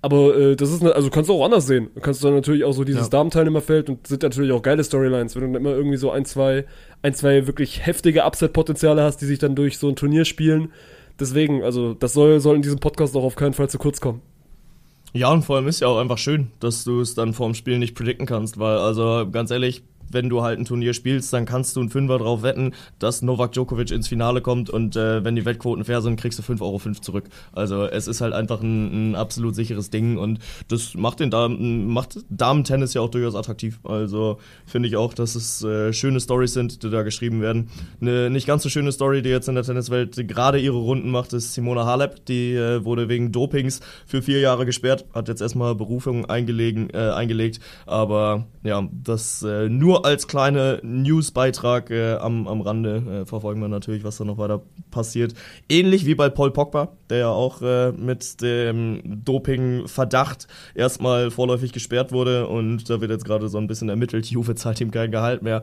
Aber äh, das ist, ne, also kannst du auch anders sehen. Du kannst dann natürlich auch so dieses ja. Damenteilnehmerfeld und sind natürlich auch geile Storylines, wenn du dann immer irgendwie so ein, zwei, ein, zwei wirklich heftige Upset-Potenziale hast, die sich dann durch so ein Turnier spielen. Deswegen, also das soll, soll in diesem Podcast auch auf keinen Fall zu kurz kommen. Ja, und vor allem ist ja auch einfach schön, dass du es dann vorm Spiel nicht predikten kannst, weil, also ganz ehrlich, wenn du halt ein Turnier spielst, dann kannst du einen Fünfer drauf wetten, dass Novak Djokovic ins Finale kommt und äh, wenn die Wettquoten fair sind, kriegst du 5,05 Euro zurück. Also es ist halt einfach ein, ein, absolut sicheres Ding und das macht den Damen, macht Damen-Tennis ja auch durchaus attraktiv. Also finde ich auch, dass es äh, schöne Stories sind, die da geschrieben werden. Eine nicht ganz so schöne Story, die jetzt in der Tenniswelt gerade ihre Runden macht, ist Simona Halep. Die äh, wurde wegen Dopings für vier Jahre gesperrt, hat jetzt erstmal Berufung eingelegen, äh, eingelegt, aber ja, das äh, als kleine Newsbeitrag äh, am, am Rande äh, verfolgen wir natürlich, was da noch weiter passiert. Ähnlich wie bei Paul Pogba, der ja auch äh, mit dem Doping-Verdacht erstmal vorläufig gesperrt wurde und da wird jetzt gerade so ein bisschen ermittelt. Juve zahlt ihm kein Gehalt mehr.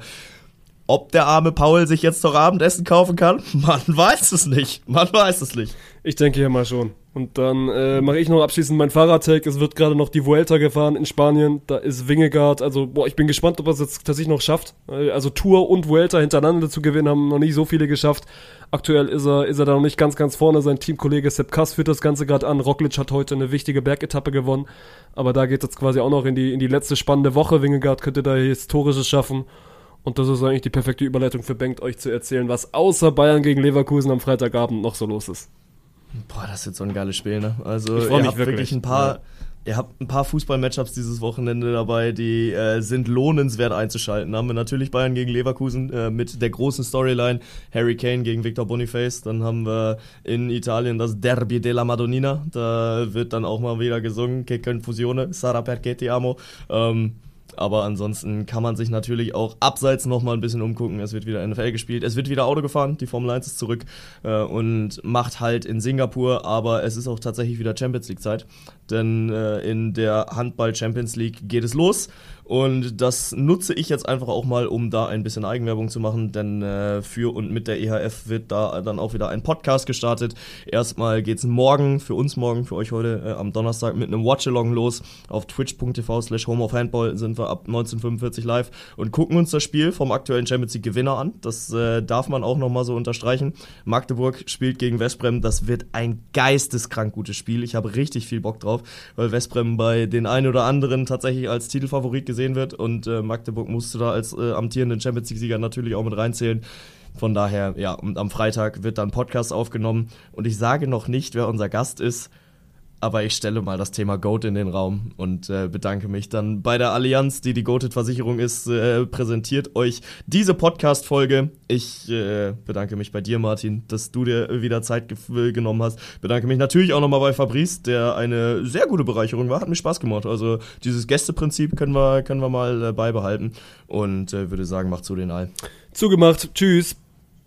Ob der arme Paul sich jetzt noch Abendessen kaufen kann? Man weiß es nicht. Man weiß es nicht. Ich denke ja mal schon. Und dann äh, mache ich noch abschließend mein Fahrradtag. Es wird gerade noch die Vuelta gefahren in Spanien. Da ist Wingegaard. Also, boah, ich bin gespannt, ob er es jetzt tatsächlich noch schafft. Also Tour und Vuelta hintereinander zu gewinnen, haben noch nicht so viele geschafft. Aktuell ist er, ist er da noch nicht ganz, ganz vorne. Sein Teamkollege Sepp Kass führt das Ganze gerade an. Roglic hat heute eine wichtige Bergetappe gewonnen. Aber da geht es jetzt quasi auch noch in die, in die letzte spannende Woche. Wingegaard könnte da Historisches schaffen. Und das ist eigentlich die perfekte Überleitung für Bengt, euch zu erzählen, was außer Bayern gegen Leverkusen am Freitagabend noch so los ist. Boah, das wird so ein geiles Spiel, ne? Also, ich ihr habt wirklich, wirklich ein paar, ja. ihr habt ein paar Fußball-Matchups dieses Wochenende dabei, die äh, sind lohnenswert einzuschalten. Da haben wir natürlich Bayern gegen Leverkusen äh, mit der großen Storyline Harry Kane gegen Victor Boniface. Dann haben wir in Italien das Derby della Madonnina. Da wird dann auch mal wieder gesungen, che confusione, Sara perché ti amo. Ähm, aber ansonsten kann man sich natürlich auch abseits noch mal ein bisschen umgucken. Es wird wieder NFL gespielt, es wird wieder Auto gefahren, die Formel 1 ist zurück äh, und macht halt in Singapur, aber es ist auch tatsächlich wieder Champions League Zeit, denn äh, in der Handball Champions League geht es los und das nutze ich jetzt einfach auch mal, um da ein bisschen Eigenwerbung zu machen, denn äh, für und mit der EHF wird da dann auch wieder ein Podcast gestartet. Erstmal geht's morgen, für uns morgen, für euch heute äh, am Donnerstag mit einem Watchalong los. Auf twitch.tv slash home of handball sind wir ab 1945 live und gucken uns das Spiel vom aktuellen Champions League Gewinner an. Das äh, darf man auch nochmal so unterstreichen. Magdeburg spielt gegen Westbrem. Das wird ein geisteskrank gutes Spiel. Ich habe richtig viel Bock drauf, weil Westbrem bei den ein oder anderen tatsächlich als Titelfavorit gesehen gesehen wird. Und äh, Magdeburg musste da als äh, amtierenden Champions League-Sieger natürlich auch mit reinzählen. Von daher, ja, und am Freitag wird dann Podcast aufgenommen. Und ich sage noch nicht, wer unser Gast ist aber ich stelle mal das Thema Goat in den Raum und äh, bedanke mich dann bei der Allianz, die die Goated-Versicherung ist, äh, präsentiert euch diese Podcast-Folge. Ich äh, bedanke mich bei dir, Martin, dass du dir wieder Zeit ge genommen hast. Bedanke mich natürlich auch nochmal bei Fabrice, der eine sehr gute Bereicherung war. Hat mir Spaß gemacht. Also dieses Gästeprinzip können wir, können wir mal äh, beibehalten und äh, würde sagen, macht zu den All. Zugemacht. Tschüss.